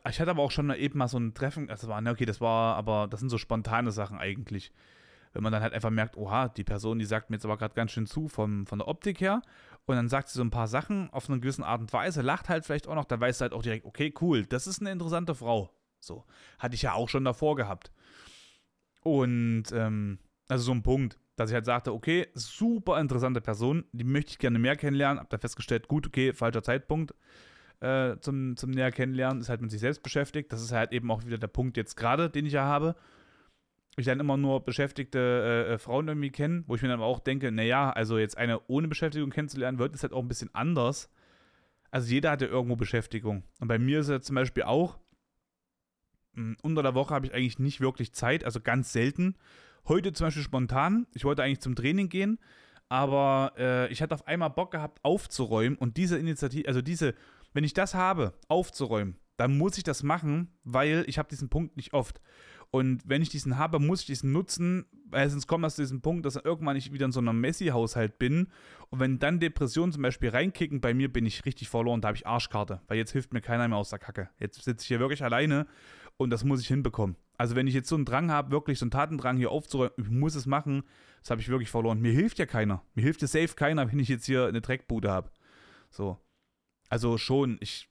S1: Ich hatte aber auch schon eben mal so ein Treffen, das war, okay, das war, aber das sind so spontane Sachen eigentlich. Wenn man dann halt einfach merkt, oha, die Person, die sagt mir jetzt aber gerade ganz schön zu vom, von der Optik her. Und dann sagt sie so ein paar Sachen auf eine gewisse Art und Weise, lacht halt vielleicht auch noch, dann weißt du halt auch direkt, okay, cool, das ist eine interessante Frau. So. Hatte ich ja auch schon davor gehabt. Und ähm, also so ein Punkt, dass ich halt sagte, okay, super interessante Person, die möchte ich gerne mehr kennenlernen. Hab da festgestellt, gut, okay, falscher Zeitpunkt äh, zum, zum näher kennenlernen, ist halt mit sich selbst beschäftigt. Das ist halt eben auch wieder der Punkt jetzt gerade, den ich ja habe. Ich dann immer nur beschäftigte äh, äh Frauen irgendwie kennen, wo ich mir dann auch denke, naja, also jetzt eine ohne Beschäftigung kennenzulernen, wird es halt auch ein bisschen anders. Also jeder hat ja irgendwo Beschäftigung. Und bei mir ist es zum Beispiel auch, hm, unter der Woche habe ich eigentlich nicht wirklich Zeit, also ganz selten. Heute zum Beispiel spontan. Ich wollte eigentlich zum Training gehen, aber äh, ich hatte auf einmal Bock gehabt, aufzuräumen und diese Initiative, also diese, wenn ich das habe, aufzuräumen, dann muss ich das machen, weil ich habe diesen Punkt nicht oft. Und wenn ich diesen habe, muss ich diesen nutzen, weil sonst kommt das zu diesem Punkt, dass irgendwann ich wieder in so einem Messi-Haushalt bin. Und wenn dann Depressionen zum Beispiel reinkicken, bei mir bin ich richtig verloren, da habe ich Arschkarte, weil jetzt hilft mir keiner mehr aus der Kacke. Jetzt sitze ich hier wirklich alleine und das muss ich hinbekommen. Also wenn ich jetzt so einen Drang habe, wirklich so einen Tatendrang hier aufzuräumen, ich muss es machen, das habe ich wirklich verloren. Mir hilft ja keiner. Mir hilft ja safe keiner, wenn ich jetzt hier eine Dreckbude habe. So. Also schon, ich.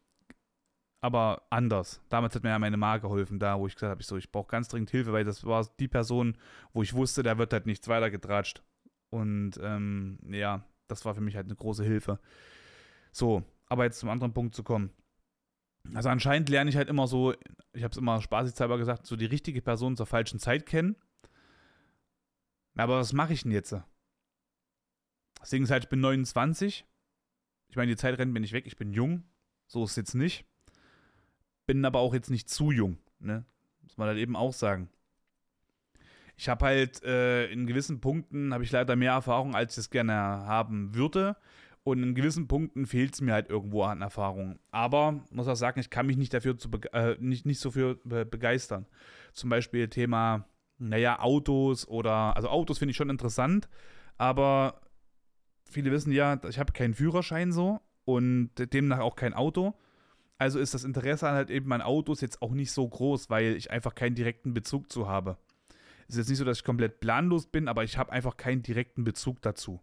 S1: Aber anders. Damals hat mir ja meine Mama geholfen, da, wo ich gesagt habe, ich so, ich brauche ganz dringend Hilfe, weil das war die Person, wo ich wusste, da wird halt nichts weitergetratscht. Und ähm, ja, das war für mich halt eine große Hilfe. So, aber jetzt zum anderen Punkt zu kommen. Also anscheinend lerne ich halt immer so, ich habe es immer spaßeshalber gesagt, so die richtige Person zur falschen Zeit kennen. Aber was mache ich denn jetzt? Das Ding ist halt, ich bin 29. Ich meine, die Zeit rennt mir nicht weg, ich bin jung. So ist es jetzt nicht. Bin aber auch jetzt nicht zu jung, ne? Muss man halt eben auch sagen. Ich habe halt äh, in gewissen Punkten habe ich leider mehr Erfahrung, als ich es gerne haben würde. Und in gewissen Punkten fehlt es mir halt irgendwo an Erfahrung. Aber muss auch sagen, ich kann mich nicht dafür zu äh, nicht, nicht so für be begeistern. Zum Beispiel Thema, naja, Autos oder, also Autos finde ich schon interessant, aber viele wissen ja, ich habe keinen Führerschein so und demnach auch kein Auto. Also ist das Interesse halt eben an Autos jetzt auch nicht so groß, weil ich einfach keinen direkten Bezug zu habe. Es ist jetzt nicht so, dass ich komplett planlos bin, aber ich habe einfach keinen direkten Bezug dazu.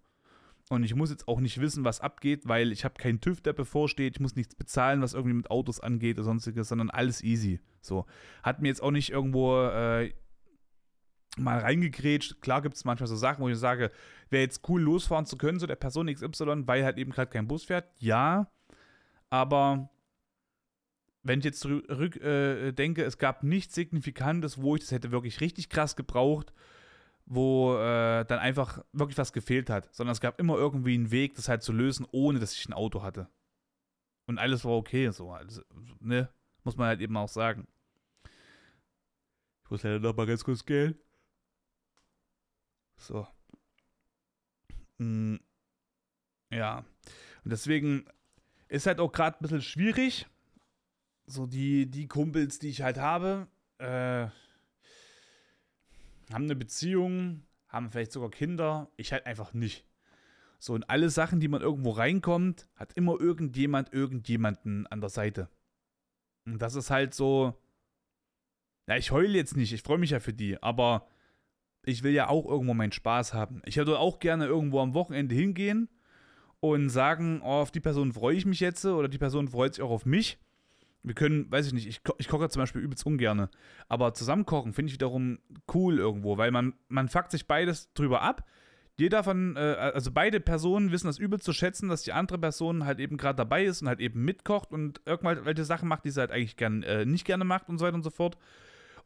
S1: Und ich muss jetzt auch nicht wissen, was abgeht, weil ich habe keinen TÜV, der bevorsteht. Ich muss nichts bezahlen, was irgendwie mit Autos angeht oder sonstiges, sondern alles easy. So. Hat mir jetzt auch nicht irgendwo äh, mal reingegrätscht. Klar gibt es manchmal so Sachen, wo ich sage, wäre jetzt cool, losfahren zu können, so der Person XY, weil halt eben gerade kein Bus fährt. Ja, aber wenn ich jetzt zurück äh, denke, es gab nichts Signifikantes, wo ich das hätte wirklich richtig krass gebraucht wo äh, dann einfach wirklich was gefehlt hat, sondern es gab immer irgendwie einen Weg, das halt zu lösen, ohne dass ich ein Auto hatte. Und alles war okay, so, also, ne, muss man halt eben auch sagen. Ich muss leider noch mal ganz kurz gehen. So. Hm. Ja. Und deswegen ist halt auch gerade ein bisschen schwierig. So die, die Kumpels, die ich halt habe, äh, haben eine Beziehung, haben vielleicht sogar Kinder, ich halt einfach nicht. So, und alle Sachen, die man irgendwo reinkommt, hat immer irgendjemand irgendjemanden an der Seite. Und das ist halt so. Ja, ich heule jetzt nicht, ich freue mich ja für die, aber ich will ja auch irgendwo meinen Spaß haben. Ich würde auch gerne irgendwo am Wochenende hingehen und sagen, oh, auf die Person freue ich mich jetzt oder die Person freut sich auch auf mich. Wir können, weiß ich nicht, ich, ich koche zum Beispiel übelst ungerne. Aber zusammen kochen finde ich wiederum cool irgendwo, weil man, man fuckt sich beides drüber ab. Jeder von, äh, also beide Personen wissen das übel zu schätzen, dass die andere Person halt eben gerade dabei ist und halt eben mitkocht und irgendwelche Sachen macht, die sie halt eigentlich gern, äh, nicht gerne macht und so weiter und so fort.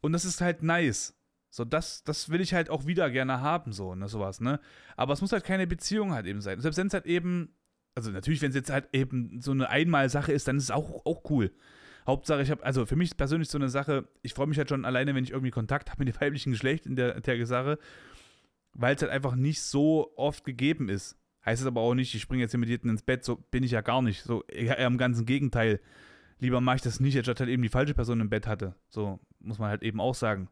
S1: Und das ist halt nice. So, das, das will ich halt auch wieder gerne haben, so, ne, sowas, ne? Aber es muss halt keine Beziehung halt eben sein. Selbst wenn es halt eben, also natürlich, wenn es jetzt halt eben so eine Einmalsache ist, dann ist es auch, auch cool. Hauptsache, ich habe, also für mich persönlich so eine Sache, ich freue mich halt schon alleine, wenn ich irgendwie Kontakt habe mit dem weiblichen Geschlecht in der, der Sache, weil es halt einfach nicht so oft gegeben ist. Heißt es aber auch nicht, ich springe jetzt hier mit jedem ins Bett, so bin ich ja gar nicht. So, eher im ganzen Gegenteil. Lieber mache ich das nicht, anstatt halt eben die falsche Person im Bett hatte. So, muss man halt eben auch sagen.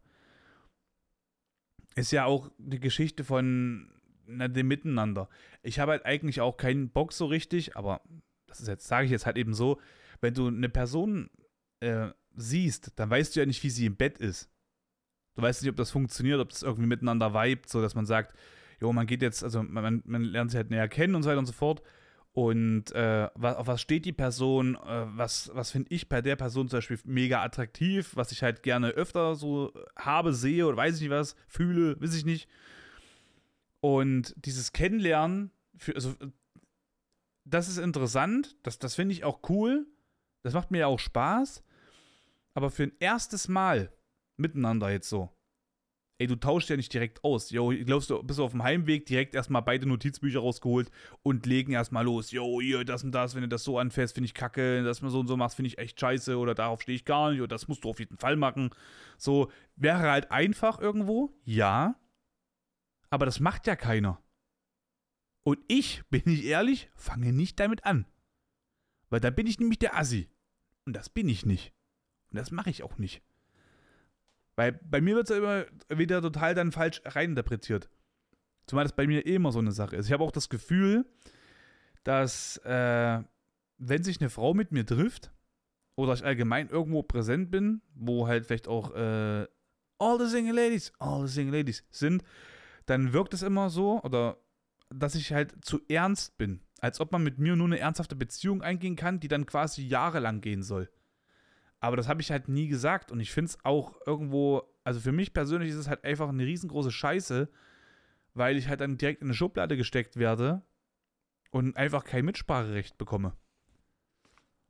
S1: Ist ja auch die Geschichte von na, dem Miteinander. Ich habe halt eigentlich auch keinen Bock so richtig, aber das ist jetzt, sage ich jetzt halt eben so, wenn du eine Person äh, siehst, dann weißt du ja nicht, wie sie im Bett ist. Du weißt nicht, ob das funktioniert, ob das irgendwie miteinander vibet, so dass man sagt, jo, man geht jetzt, also man, man lernt sich halt näher kennen und so weiter und so fort. Und äh, auf was steht die Person? Äh, was was finde ich bei der Person zum Beispiel mega attraktiv? Was ich halt gerne öfter so habe, sehe oder weiß ich nicht was, fühle, weiß ich nicht. Und dieses Kennenlernen, für, also, das ist interessant, das, das finde ich auch cool, das macht mir ja auch Spaß, aber für ein erstes Mal miteinander jetzt so, ey, du tauschst ja nicht direkt aus. Jo, glaubst du, bist du auf dem Heimweg direkt erstmal beide Notizbücher rausgeholt und legen erstmal los. Jo, hier, das und das, wenn du das so anfährst, finde ich kacke, dass man so und so machst, finde ich echt scheiße oder darauf stehe ich gar nicht oder das musst du auf jeden Fall machen. So, wäre halt einfach irgendwo, ja, aber das macht ja keiner. Und ich, bin ich ehrlich, fange nicht damit an. Weil dann bin ich nämlich der Assi. Und das bin ich nicht. Und das mache ich auch nicht. Weil bei mir wird es ja immer wieder total dann falsch reininterpretiert. Zumal das bei mir eh immer so eine Sache ist. Ich habe auch das Gefühl, dass äh, wenn sich eine Frau mit mir trifft oder ich allgemein irgendwo präsent bin, wo halt vielleicht auch äh, all the single ladies, all the single ladies sind, dann wirkt es immer so, oder dass ich halt zu ernst bin. Als ob man mit mir nur eine ernsthafte Beziehung eingehen kann, die dann quasi jahrelang gehen soll. Aber das habe ich halt nie gesagt und ich finde es auch irgendwo, also für mich persönlich ist es halt einfach eine riesengroße Scheiße, weil ich halt dann direkt in eine Schublade gesteckt werde und einfach kein Mitspracherecht bekomme.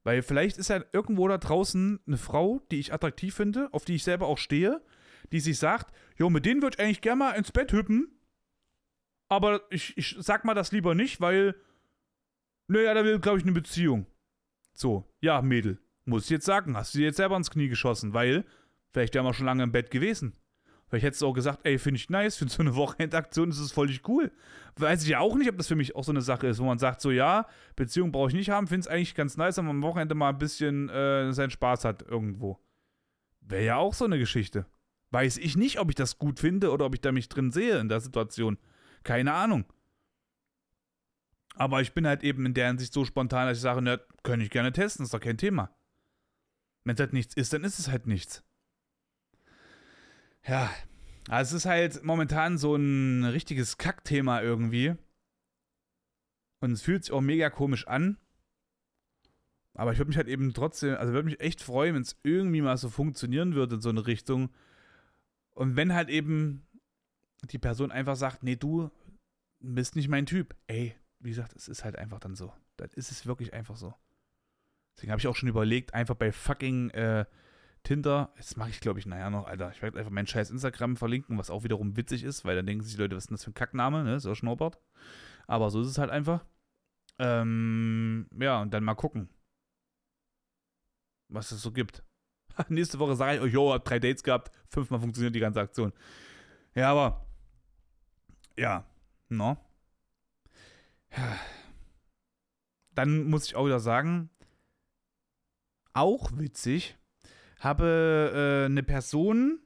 S1: Weil vielleicht ist ja irgendwo da draußen eine Frau, die ich attraktiv finde, auf die ich selber auch stehe, die sich sagt, jo, mit denen würde ich eigentlich gerne mal ins Bett hüppen, aber ich, ich sag mal das lieber nicht, weil, naja, da will, glaube ich, eine Beziehung. So, ja, Mädel, muss ich jetzt sagen, hast du dir jetzt selber ins Knie geschossen, weil vielleicht wären wir schon lange im Bett gewesen. Vielleicht hättest du auch gesagt, ey, finde ich nice, für so eine Wochenendaktion ist es völlig cool. Weiß ich ja auch nicht, ob das für mich auch so eine Sache ist, wo man sagt, so ja, Beziehung brauche ich nicht haben, finde es eigentlich ganz nice, wenn man am Wochenende mal ein bisschen äh, seinen Spaß hat irgendwo. Wäre ja auch so eine Geschichte. Weiß ich nicht, ob ich das gut finde oder ob ich da mich drin sehe in der Situation. Keine Ahnung. Aber ich bin halt eben in der Hinsicht so spontan, dass ich sage, na, könnte ich gerne testen, ist doch kein Thema. Wenn es halt nichts ist, dann ist es halt nichts. Ja, also es ist halt momentan so ein richtiges Kackthema irgendwie. Und es fühlt sich auch mega komisch an. Aber ich würde mich halt eben trotzdem, also würde mich echt freuen, wenn es irgendwie mal so funktionieren würde in so eine Richtung, und wenn halt eben die Person einfach sagt, nee, du bist nicht mein Typ. Ey, wie gesagt, es ist halt einfach dann so. Das ist es wirklich einfach so. Deswegen habe ich auch schon überlegt, einfach bei fucking äh, Tinder, das mache ich glaube ich naja noch, Alter, ich werde einfach mein scheiß Instagram verlinken, was auch wiederum witzig ist, weil dann denken sich die Leute, was ist denn das für ein Kackname, ne, so Schnurrbart. Aber so ist es halt einfach. Ähm, ja, und dann mal gucken, was es so gibt. Nächste Woche sage ich euch, yo, hab drei Dates gehabt, fünfmal funktioniert die ganze Aktion. Ja, aber. Ja, no. Ja. Dann muss ich auch wieder sagen, auch witzig, habe äh, eine Person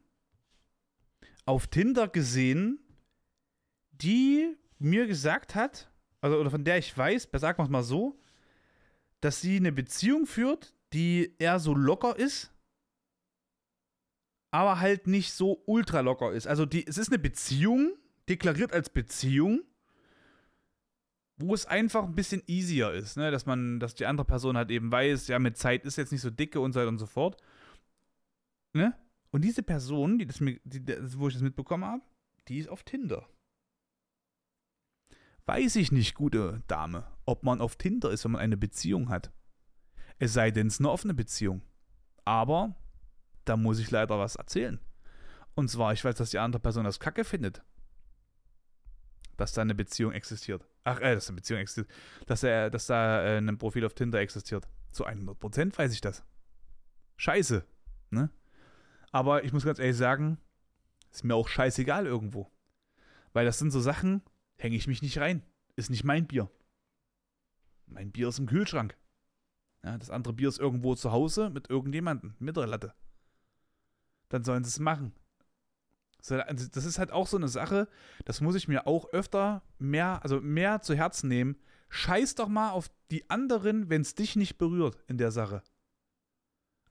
S1: auf Tinder gesehen, die mir gesagt hat, also oder von der ich weiß, sagen wir es mal so, dass sie eine Beziehung führt, die eher so locker ist aber halt nicht so ultra locker ist. Also die, es ist eine Beziehung, deklariert als Beziehung, wo es einfach ein bisschen easier ist, ne? dass man, dass die andere Person halt eben weiß, ja, mit Zeit ist jetzt nicht so dicke und so weiter und so fort. Ne? Und diese Person, die das die, wo ich das mitbekommen habe, die ist auf Tinder. Weiß ich nicht, gute Dame, ob man auf Tinder ist, wenn man eine Beziehung hat. Es sei denn, es ist eine offene Beziehung. Aber da muss ich leider was erzählen. Und zwar, ich weiß, dass die andere Person das Kacke findet. Dass da eine Beziehung existiert. Ach, äh, dass eine Beziehung existiert. Dass, er, dass da äh, ein Profil auf Tinder existiert. Zu 100% weiß ich das. scheiße. Ne? Aber ich muss ganz ehrlich sagen, ist mir auch scheißegal irgendwo. Weil das sind so Sachen, hänge ich mich nicht rein. Ist nicht mein Bier. Mein Bier ist im Kühlschrank. Ja, das andere Bier ist irgendwo zu Hause mit irgendjemandem, mit der Latte. Dann sollen sie es machen. Also, das ist halt auch so eine Sache, das muss ich mir auch öfter mehr, also mehr zu Herzen nehmen. Scheiß doch mal auf die anderen, wenn es dich nicht berührt in der Sache.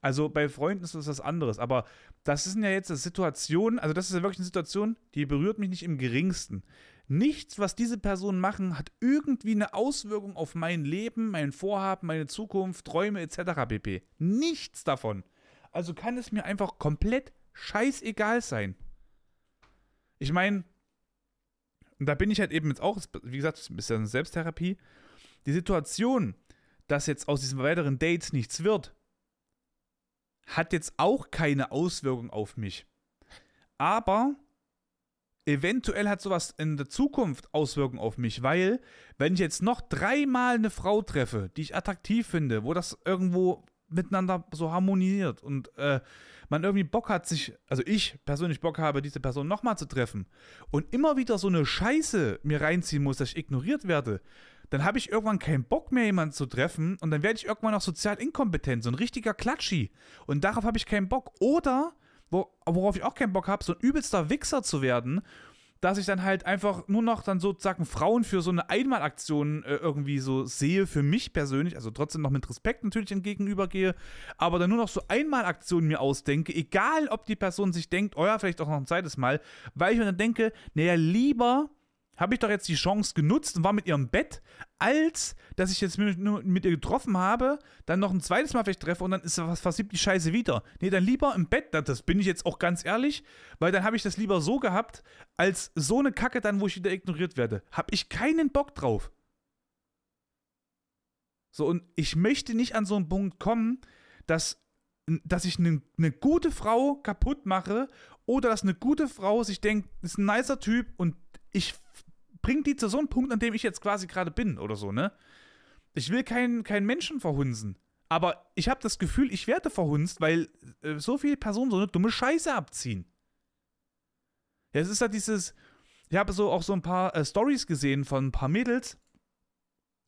S1: Also bei Freunden ist das was anderes, aber das sind ja jetzt Situationen, also das ist ja wirklich eine Situation, die berührt mich nicht im geringsten. Nichts, was diese Personen machen, hat irgendwie eine Auswirkung auf mein Leben, mein Vorhaben, meine Zukunft, Träume etc. pp. Nichts davon. Also kann es mir einfach komplett scheißegal sein. Ich meine, und da bin ich halt eben jetzt auch, wie gesagt, ja eine Selbsttherapie. Die Situation, dass jetzt aus diesen weiteren Dates nichts wird, hat jetzt auch keine Auswirkung auf mich. Aber eventuell hat sowas in der Zukunft Auswirkungen auf mich, weil wenn ich jetzt noch dreimal eine Frau treffe, die ich attraktiv finde, wo das irgendwo miteinander so harmoniert und äh, man irgendwie Bock hat, sich, also ich persönlich Bock habe, diese Person nochmal zu treffen und immer wieder so eine Scheiße mir reinziehen muss, dass ich ignoriert werde, dann habe ich irgendwann keinen Bock mehr, jemanden zu treffen und dann werde ich irgendwann auch sozial inkompetent, so ein richtiger Klatschi. Und darauf habe ich keinen Bock. Oder, worauf ich auch keinen Bock habe, so ein übelster Wichser zu werden dass ich dann halt einfach nur noch dann sozusagen Frauen für so eine Einmalaktion äh, irgendwie so sehe, für mich persönlich, also trotzdem noch mit Respekt natürlich entgegenübergehe, aber dann nur noch so Einmalaktionen mir ausdenke, egal ob die Person sich denkt, oh ja, vielleicht auch noch ein zweites Mal, weil ich mir dann denke, naja, lieber habe ich doch jetzt die Chance genutzt und war mit ihr im Bett, als dass ich jetzt mit, mit ihr getroffen habe, dann noch ein zweites Mal vielleicht treffe und dann ist was versiebt die Scheiße wieder. Nee, dann lieber im Bett, das bin ich jetzt auch ganz ehrlich, weil dann habe ich das lieber so gehabt, als so eine Kacke dann, wo ich wieder ignoriert werde. Habe ich keinen Bock drauf. So, und ich möchte nicht an so einen Punkt kommen, dass, dass ich eine, eine gute Frau kaputt mache oder dass eine gute Frau sich denkt, ist ein nicer Typ und ich bringe die zu so einem Punkt, an dem ich jetzt quasi gerade bin oder so, ne? Ich will keinen kein Menschen verhunzen. Aber ich habe das Gefühl, ich werde verhunzt, weil äh, so viele Personen so eine dumme Scheiße abziehen. Ja, es ist halt dieses. Ich habe so auch so ein paar äh, Stories gesehen von ein paar Mädels,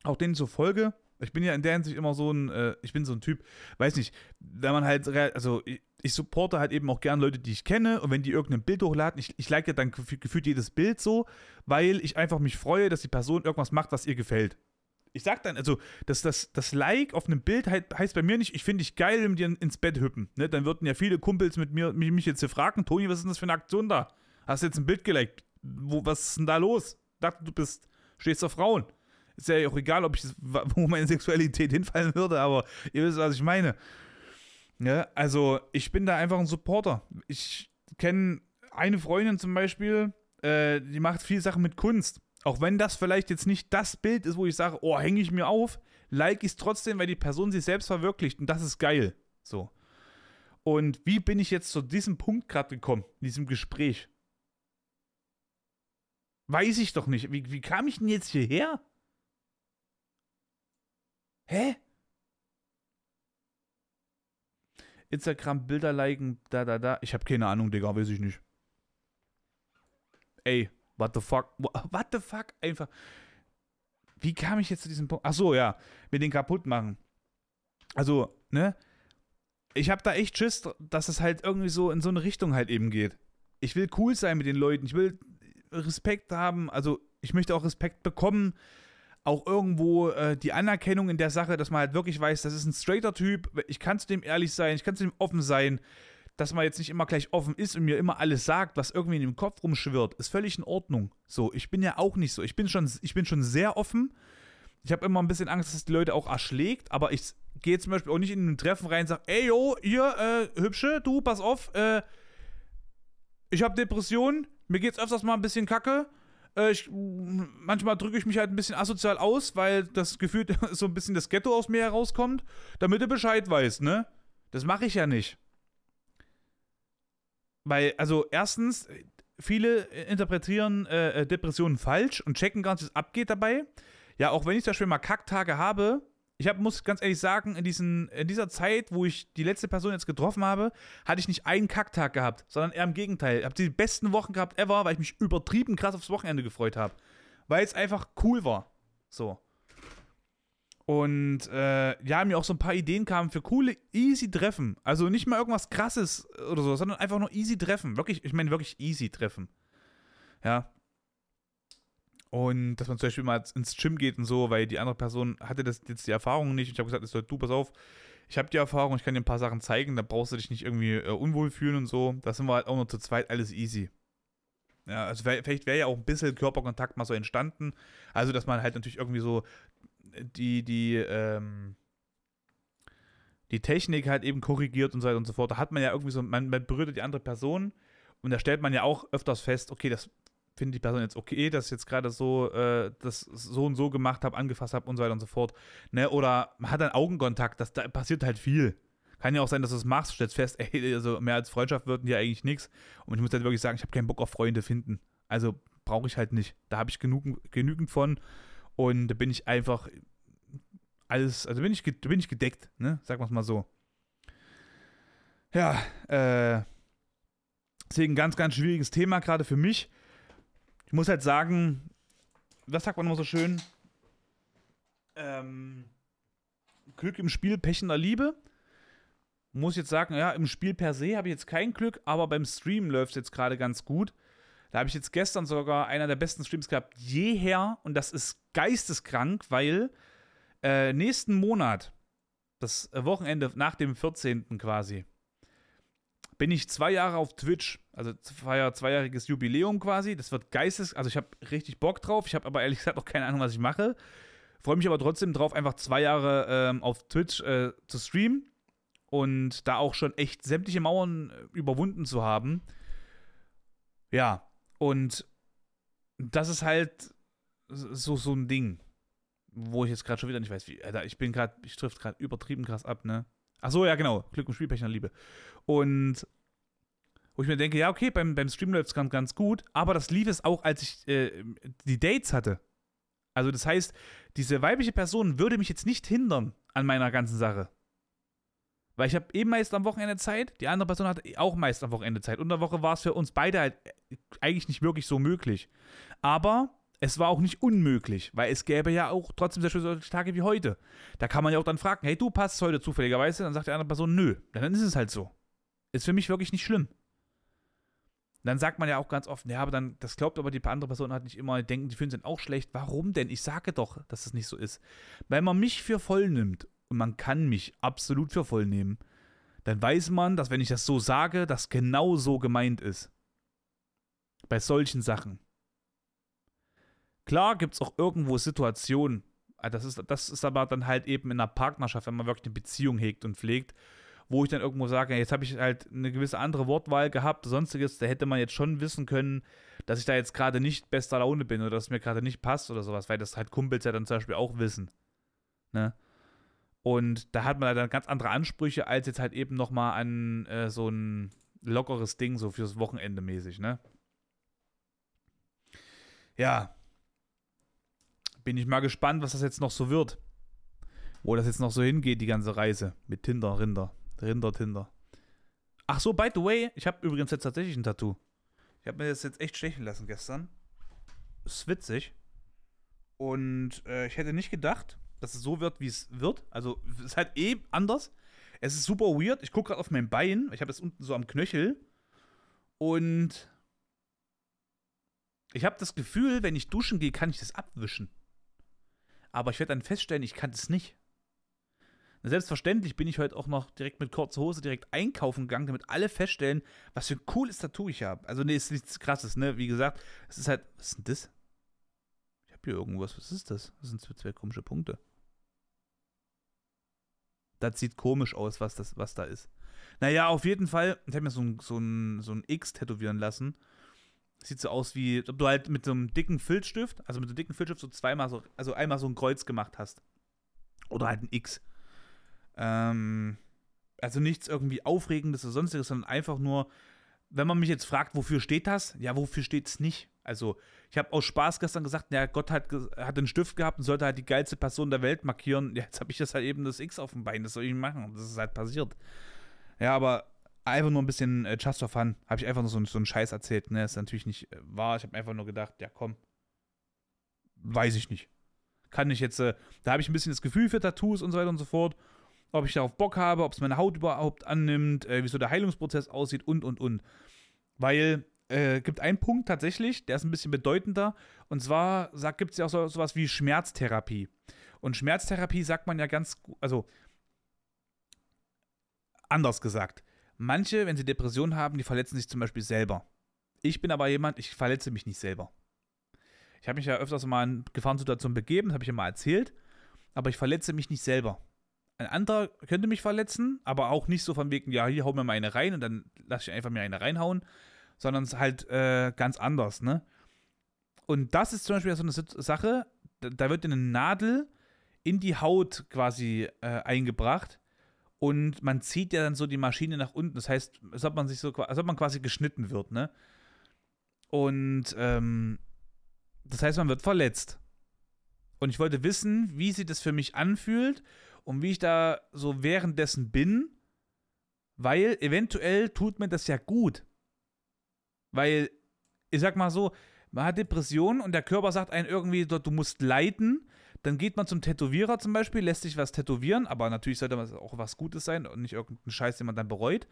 S1: auch denen zur Folge. Ich bin ja in der Hinsicht immer so ein, äh, ich bin so ein Typ, weiß nicht, wenn man halt, also ich supporte halt eben auch gern Leute, die ich kenne und wenn die irgendein Bild hochladen, ich, ich like ja dann gefühlt jedes Bild so, weil ich einfach mich freue, dass die Person irgendwas macht, was ihr gefällt. Ich sag dann, also, das, das, das Like auf einem Bild heißt bei mir nicht, ich finde dich geil, wenn die ins Bett hüppen. Ne? Dann würden ja viele Kumpels mit mir mich, mich jetzt hier fragen, Toni, was ist denn das für eine Aktion da? Hast du jetzt ein Bild geliked? Wo, was ist denn da los? Ich dachte, du bist, stehst auf Frauen. Ist ja auch egal, ob ich, wo meine Sexualität hinfallen würde, aber ihr wisst, was ich meine. Ja, also ich bin da einfach ein Supporter. Ich kenne eine Freundin zum Beispiel, äh, die macht viel Sachen mit Kunst. Auch wenn das vielleicht jetzt nicht das Bild ist, wo ich sage, oh, hänge ich mir auf, like ich es trotzdem, weil die Person sich selbst verwirklicht und das ist geil. So. Und wie bin ich jetzt zu diesem Punkt gerade gekommen, in diesem Gespräch? Weiß ich doch nicht. Wie, wie kam ich denn jetzt hierher? Hä? Instagram Bilder liken, da, da, da. Ich habe keine Ahnung, Digga, weiß ich nicht. Ey, what the fuck? What the fuck? Einfach. Wie kam ich jetzt zu diesem Punkt? Ach so, ja, mit den kaputt machen. Also, ne? Ich habe da echt Schiss, dass es halt irgendwie so in so eine Richtung halt eben geht. Ich will cool sein mit den Leuten. Ich will Respekt haben. Also, ich möchte auch Respekt bekommen auch irgendwo äh, die Anerkennung in der Sache, dass man halt wirklich weiß, das ist ein straighter Typ, ich kann zu dem ehrlich sein, ich kann zu dem offen sein, dass man jetzt nicht immer gleich offen ist und mir immer alles sagt, was irgendwie in dem Kopf rumschwirrt, ist völlig in Ordnung. So, ich bin ja auch nicht so. Ich bin schon, ich bin schon sehr offen. Ich habe immer ein bisschen Angst, dass es die Leute auch erschlägt, aber ich gehe zum Beispiel auch nicht in ein Treffen rein und sage, ey yo, hier, äh, hübsche, du, pass auf, äh, ich habe Depressionen, mir geht's öfters mal ein bisschen kacke äh, ich, manchmal drücke ich mich halt ein bisschen asozial aus, weil das Gefühl so ein bisschen das Ghetto aus mir herauskommt, damit du Bescheid weißt, ne? Das mache ich ja nicht. Weil, also erstens, viele interpretieren äh, äh, Depressionen falsch und checken gar nicht, was abgeht dabei. Ja, auch wenn ich da schon mal Kacktage habe, Ich hab, muss ganz ehrlich sagen, in, diesen, in dieser Zeit, wo ich die letzte Person jetzt getroffen habe, hatte ich nicht einen Kacktag gehabt, sondern eher im Gegenteil. Ich habe die besten Wochen gehabt ever, weil ich mich übertrieben krass aufs Wochenende gefreut habe. Weil es einfach cool war. So. Und äh, ja, mir auch so ein paar Ideen kamen für coole, easy Treffen. Also nicht mal irgendwas krasses oder so, sondern einfach nur easy Treffen. Wirklich, ich meine wirklich easy Treffen. Ja. Und dass man zum Beispiel mal ins Gym geht und so, weil die andere Person hatte das jetzt die Erfahrung nicht. Ich habe gesagt, du, pass auf, ich habe die Erfahrung, ich kann dir ein paar Sachen zeigen, da brauchst du dich nicht irgendwie äh, unwohl fühlen und so. Da sind wir halt auch noch zu zweit, alles easy. Ja, also vielleicht wäre ja auch ein bisschen Körperkontakt mal so entstanden. Also, dass man halt natürlich irgendwie so die, die, ähm, die Technik halt eben korrigiert und so weiter und so fort. Da hat man ja irgendwie so, man, man berührt die andere Person und da stellt man ja auch öfters fest, okay, das findet die Person jetzt okay, dass ich jetzt gerade so äh, das so und so gemacht habe, angefasst habe und so weiter und so fort. Ne? Oder man hat dann Augenkontakt, das, da passiert halt viel. Kann ja auch sein, dass du es machst, stellst fest, ey, also mehr als Freundschaft wird hier eigentlich nichts. Und ich muss halt wirklich sagen, ich habe keinen Bock auf Freunde finden. Also brauche ich halt nicht. Da habe ich genug, genügend von. Und da bin ich einfach alles, also bin ich, bin ich gedeckt, ne? Sagen wir es mal so. Ja, äh, deswegen ganz, ganz schwieriges Thema gerade für mich. Ich muss halt sagen, was sagt man immer so schön? Ähm, Glück im Spiel, Pech in der Liebe. Muss jetzt sagen, ja, im Spiel per se habe ich jetzt kein Glück, aber beim Stream läuft es jetzt gerade ganz gut. Da habe ich jetzt gestern sogar einer der besten Streams gehabt jeher und das ist geisteskrank, weil äh, nächsten Monat, das Wochenende nach dem 14. quasi, bin ich zwei Jahre auf Twitch. Also feier zweijähriges Jubiläum quasi. Das wird geistes. Also ich habe richtig Bock drauf. Ich habe aber ehrlich gesagt auch keine Ahnung, was ich mache. Freue mich aber trotzdem drauf, einfach zwei Jahre ähm, auf Twitch äh, zu streamen und da auch schon echt sämtliche Mauern äh, überwunden zu haben. Ja, und das ist halt so, so ein Ding, wo ich jetzt gerade schon wieder nicht weiß, wie. Alter, ich bin gerade, ich trifft gerade übertrieben krass ab, ne? Ach so, ja, genau. Glück und Spielpech Liebe. Und wo ich mir denke, ja, okay, beim, beim Stream läuft es ganz, ganz gut, aber das lief es auch, als ich äh, die Dates hatte. Also, das heißt, diese weibliche Person würde mich jetzt nicht hindern an meiner ganzen Sache. Weil ich habe eben meist am Wochenende Zeit, die andere Person hat auch meist am Wochenende Zeit. Und der Woche war es für uns beide halt äh, eigentlich nicht wirklich so möglich. Aber es war auch nicht unmöglich, weil es gäbe ja auch trotzdem sehr schöne Tage wie heute. Da kann man ja auch dann fragen, hey, du passt heute zufälligerweise? Dann sagt die andere Person, nö. Dann ist es halt so. Ist für mich wirklich nicht schlimm. Dann sagt man ja auch ganz oft, ja, aber dann, das glaubt aber die andere Person hat nicht immer, denken, die Filme sind auch schlecht. Warum denn? Ich sage doch, dass es nicht so ist. Weil man mich für voll nimmt und man kann mich absolut für voll nehmen, dann weiß man, dass wenn ich das so sage, das genau so gemeint ist. Bei solchen Sachen. Klar gibt es auch irgendwo Situationen, ah, das ist, das ist aber dann halt eben in einer Partnerschaft, wenn man wirklich eine Beziehung hegt und pflegt, wo ich dann irgendwo sage, jetzt habe ich halt eine gewisse andere Wortwahl gehabt, sonstiges, da hätte man jetzt schon wissen können, dass ich da jetzt gerade nicht bester Laune bin oder dass es mir gerade nicht passt oder sowas, weil das halt Kumpels ja dann zum Beispiel auch wissen. Ne? Und da hat man dann ganz andere Ansprüche, als jetzt halt eben nochmal an äh, so ein lockeres Ding, so fürs Wochenende mäßig, ne? Ja, bin ich mal gespannt, was das jetzt noch so wird. Wo das jetzt noch so hingeht, die ganze Reise. Mit Tinder, Rinder. Rinder, Tinder. Ach so, by the way, ich habe übrigens jetzt tatsächlich ein Tattoo. Ich habe mir das jetzt echt stechen lassen gestern. Ist witzig. Und äh, ich hätte nicht gedacht, dass es so wird, wie es wird. Also, es ist halt eh anders. Es ist super weird. Ich gucke gerade auf mein Bein. Ich habe das unten so am Knöchel. Und ich habe das Gefühl, wenn ich duschen gehe, kann ich das abwischen aber ich werde dann feststellen, ich kann es nicht. Selbstverständlich bin ich heute auch noch direkt mit kurzer Hose direkt einkaufen gegangen, damit alle feststellen, was für ein cooles Tattoo ich habe. Also, nee, ist nichts krasses, ne? Wie gesagt, es ist halt. Was ist denn das? Ich habe hier irgendwas. Was ist das? Das sind zwei, komische Punkte. Das sieht komisch aus, was, das, was da ist. Naja, auf jeden Fall. Ich habe mir so ein, so, ein, so ein X tätowieren lassen. Sieht so aus wie, ob du halt mit so einem dicken Filzstift, also mit so einem dicken Filzstift so zweimal so, also einmal so ein Kreuz gemacht hast. Oder halt ein X. Ähm, also nichts irgendwie Aufregendes oder sonstiges, sondern einfach nur, wenn man mich jetzt fragt, wofür steht das? Ja, wofür steht es nicht? Also, ich habe aus Spaß gestern gesagt, ja, Gott hat, hat einen Stift gehabt und sollte halt die geilste Person der Welt markieren. Ja, jetzt habe ich das halt eben das X auf dem Bein, das soll ich machen. Das ist halt passiert. Ja, aber einfach nur ein bisschen äh, just for fun. Habe ich einfach nur so, so einen Scheiß erzählt. Ne, ist natürlich nicht äh, wahr. Ich habe einfach nur gedacht, ja, komm. Weiß ich nicht. Kann ich jetzt, äh, da habe ich ein bisschen das Gefühl für Tattoos und so weiter und so fort. Ob ich darauf Bock habe, ob es meine Haut überhaupt annimmt, äh, wie so der Heilungsprozess aussieht und, und, und. Weil äh, gibt einen Punkt tatsächlich, der ist ein bisschen bedeutender. Und zwar gibt es ja auch so, sowas wie Schmerztherapie. Und Schmerztherapie sagt man ja ganz, also anders gesagt. Manche, wenn sie Depressionen haben, die verletzen sich zum Beispiel selber. Ich bin aber jemand, ich verletze mich nicht selber. Ich habe mich ja öfters mal in Gefahrensituationen begeben, habe ich ja mal erzählt, aber ich verletze mich nicht selber. Ein anderer könnte mich verletzen, aber auch nicht so von wegen, ja, hier hau mir mal eine rein und dann lasse ich einfach mir eine reinhauen, sondern es ist halt äh, ganz anders, ne? Und das ist zum Beispiel so eine Sache, da wird eine Nadel in die Haut quasi äh, eingebracht und man zieht ja dann so die Maschine nach unten. Das heißt, als ob man sich so, als ob man quasi geschnitten wird, ne? Und ähm, das heißt, man wird verletzt. Und ich wollte wissen, wie sich das für mich anfühlt und wie ich da so währenddessen bin, weil eventuell tut mir das ja gut. Weil, ich sag mal so, man hat Depressionen und der Körper sagt einem irgendwie, du musst leiden. Dann geht man zum Tätowierer zum Beispiel, lässt sich was tätowieren, aber natürlich sollte das auch was Gutes sein und nicht irgendein Scheiß, den man dann bereut.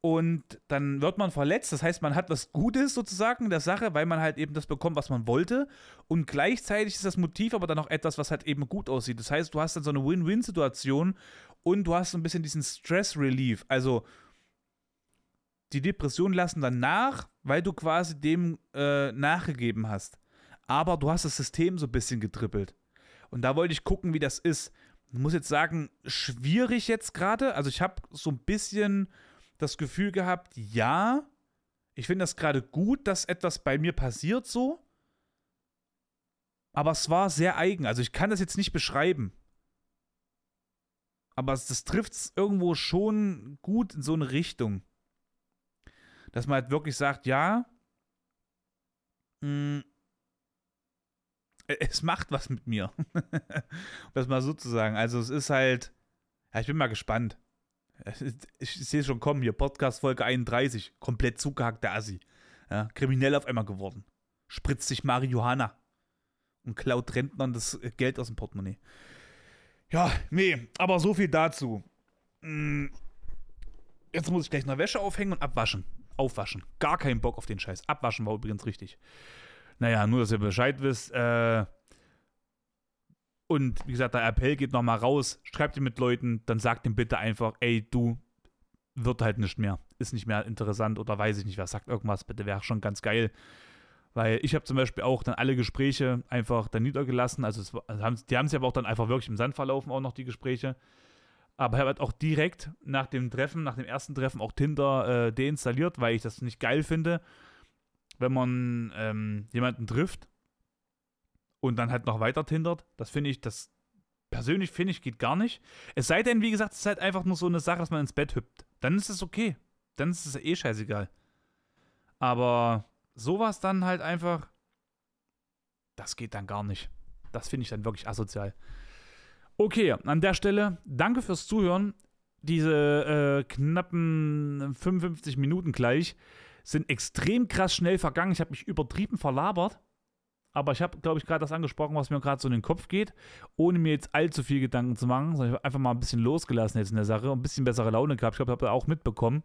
S1: Und dann wird man verletzt, das heißt, man hat was Gutes sozusagen in der Sache, weil man halt eben das bekommt, was man wollte. Und gleichzeitig ist das Motiv aber dann auch etwas, was halt eben gut aussieht. Das heißt, du hast dann so eine Win-Win-Situation und du hast so ein bisschen diesen Stress-Relief. Also, die Depressionen lassen dann nach, weil du quasi dem äh, nachgegeben hast. Aber du hast das System so ein bisschen getrippelt. Und da wollte ich gucken, wie das ist. Ich muss jetzt sagen, schwierig jetzt gerade. Also ich habe so ein bisschen das Gefühl gehabt, ja, ich finde das gerade gut, dass etwas bei mir passiert so. Aber es war sehr eigen. Also ich kann das jetzt nicht beschreiben. Aber das trifft es irgendwo schon gut in so eine Richtung dass man halt wirklich sagt, ja, mh, mm, es macht was mit mir. um das mal so zu sagen. Also es ist halt, ja, ich bin mal gespannt. Ich sehe schon kommen, hier Podcast Folge 31, komplett zugehackter Assi. Ja, kriminell auf einmal geworden. Spritzt sich Marihuana und klaut Rentnern das Geld aus dem Portemonnaie. Ja, nee, aber so viel dazu. Mm, jetzt muss ich gleich noch Wäsche aufhängen und abwaschen aufwaschen. Gar keinen Bock auf den Scheiß. Abwaschen war übrigens richtig. Naja, nur, dass ihr Bescheid wisst. Äh, und wie gesagt, der Appell geht nochmal raus. Schreibt ihr mit Leuten, dann sagt ihm bitte einfach, ey, du, wird halt nicht mehr. Ist nicht mehr interessant oder weiß ich nicht, wer sagt irgendwas, bitte wäre schon ganz geil. Weil ich habe zum Beispiel auch dann alle Gespräche einfach dann niedergelassen. Also, es, also die haben sich aber auch dann einfach wirklich im Sand verlaufen, auch noch die Gespräche. Aber er hat auch direkt nach dem Treffen, nach dem ersten Treffen auch Tinder äh, deinstalliert, weil ich das nicht geil finde, wenn man ähm, jemanden trifft und dann halt noch weiter tindert. Das finde ich, das persönlich finde ich, geht gar nicht. Es sei denn, wie gesagt, es ist halt einfach nur so eine Sache, dass man ins Bett hüpft. Dann ist es okay. Dann ist es eh scheißegal. Aber sowas dann halt einfach, das geht dann gar nicht. Das finde ich dann wirklich asozial. Okay, an der Stelle danke fürs Zuhören. Diese äh, knappen 55 Minuten gleich sind extrem krass schnell vergangen. Ich habe mich übertrieben verlabert. Aber ich habe, glaube ich, gerade das angesprochen, was mir gerade so in den Kopf geht, ohne mir jetzt allzu viel Gedanken zu machen, sondern ich habe einfach mal ein bisschen losgelassen jetzt in der Sache ein bisschen bessere Laune gehabt. Ich glaube, habt ihr auch mitbekommen.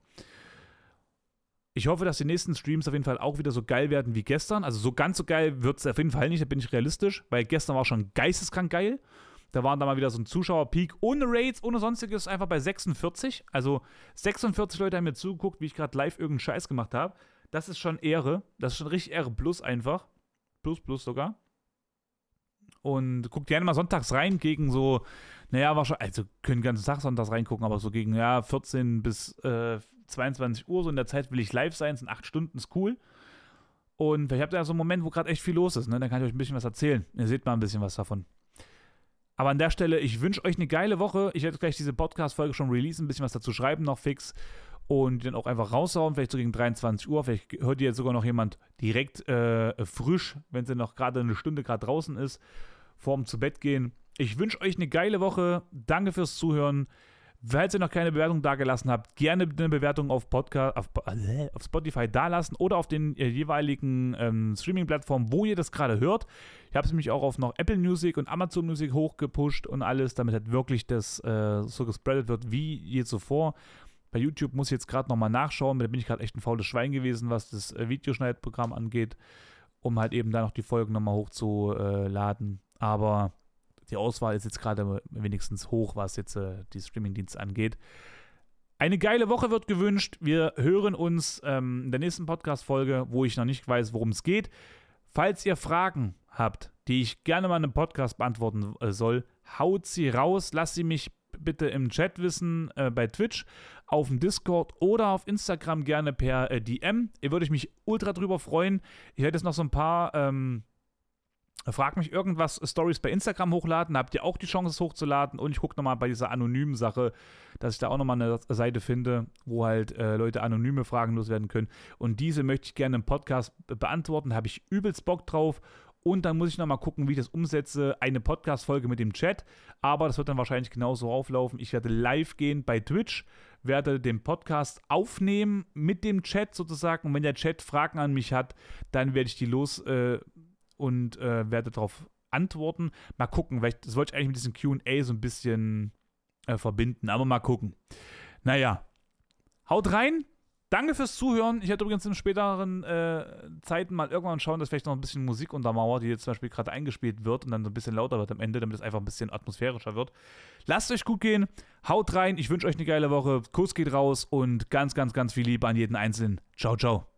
S1: Ich hoffe, dass die nächsten Streams auf jeden Fall auch wieder so geil werden wie gestern. Also so ganz so geil wird es auf jeden Fall nicht, da bin ich realistisch, weil gestern war schon geisteskrank geil. Da waren da mal wieder so ein Zuschauerpeak ohne Raids, ohne sonstiges, einfach bei 46. Also 46 Leute haben mir zugeguckt, wie ich gerade live irgendeinen Scheiß gemacht habe. Das ist schon Ehre. Das ist schon richtig Ehre plus einfach. Plus, plus sogar. Und guckt gerne mal sonntags rein gegen so, naja, wahrscheinlich, also können den ganzen Tag sonntags reingucken, aber so gegen, ja, 14 bis äh, 22 Uhr, so in der Zeit will ich live sein, sind acht Stunden, ist cool. Und ich habe da so einen Moment, wo gerade echt viel los ist, ne? Dann kann ich euch ein bisschen was erzählen. Ihr seht mal ein bisschen was davon. Aber an der Stelle, ich wünsche euch eine geile Woche. Ich werde gleich diese Podcast-Folge schon releasen, ein bisschen was dazu schreiben noch fix. und dann auch einfach raushauen, vielleicht so gegen 23 Uhr. Vielleicht hört ihr jetzt sogar noch jemand direkt äh, frisch, wenn sie noch gerade eine Stunde gerade draußen ist, vorm zu Bett gehen. Ich wünsche euch eine geile Woche. Danke fürs Zuhören. Falls ihr noch keine Bewertung dagelassen habt, gerne eine Bewertung auf, Podcast, auf, äh, auf Spotify dalassen oder auf den äh, jeweiligen ähm, Streaming-Plattformen, wo ihr das gerade hört. Ich habe es nämlich auch auf noch Apple Music und Amazon Music hochgepusht und alles, damit halt wirklich das äh, so gespreadet wird wie je zuvor. Bei YouTube muss ich jetzt gerade nochmal nachschauen, da bin ich gerade echt ein faules Schwein gewesen, was das äh, Videoschneidprogramm angeht, um halt eben da noch die Folgen nochmal hochzuladen. Aber die Auswahl ist jetzt gerade wenigstens hoch, was jetzt äh, die Streamingdienste angeht. Eine geile Woche wird gewünscht. Wir hören uns ähm, in der nächsten Podcast-Folge, wo ich noch nicht weiß, worum es geht. Falls ihr Fragen habt, die ich gerne mal in einem Podcast beantworten äh, soll, haut sie raus. Lasst sie mich bitte im Chat wissen, äh, bei Twitch, auf dem Discord oder auf Instagram gerne per äh, DM. Ihr würde ich mich ultra drüber freuen. Ich hätte jetzt noch so ein paar. Ähm, Frag mich irgendwas, Stories bei Instagram hochladen, da habt ihr auch die Chance, es hochzuladen. Und ich gucke nochmal bei dieser anonymen Sache, dass ich da auch nochmal eine Seite finde, wo halt äh, Leute anonyme Fragen loswerden können. Und diese möchte ich gerne im Podcast beantworten. Habe ich übelst Bock drauf. Und dann muss ich nochmal gucken, wie ich das umsetze. Eine Podcast-Folge mit dem Chat. Aber das wird dann wahrscheinlich genauso auflaufen. Ich werde live gehen bei Twitch, werde den Podcast aufnehmen mit dem Chat sozusagen. Und wenn der Chat Fragen an mich hat, dann werde ich die los. Äh, und äh, werde darauf antworten. Mal gucken, weil ich, das wollte ich eigentlich mit diesem QA so ein bisschen äh, verbinden, aber mal gucken. Naja, haut rein. Danke fürs Zuhören. Ich werde übrigens in späteren äh, Zeiten mal irgendwann schauen, dass vielleicht noch ein bisschen Musik untermauert, die jetzt zum Beispiel gerade eingespielt wird und dann so ein bisschen lauter wird am Ende, damit es einfach ein bisschen atmosphärischer wird. Lasst euch gut gehen. Haut rein. Ich wünsche euch eine geile Woche. Kuss geht raus und ganz, ganz, ganz viel Liebe an jeden Einzelnen. Ciao, ciao.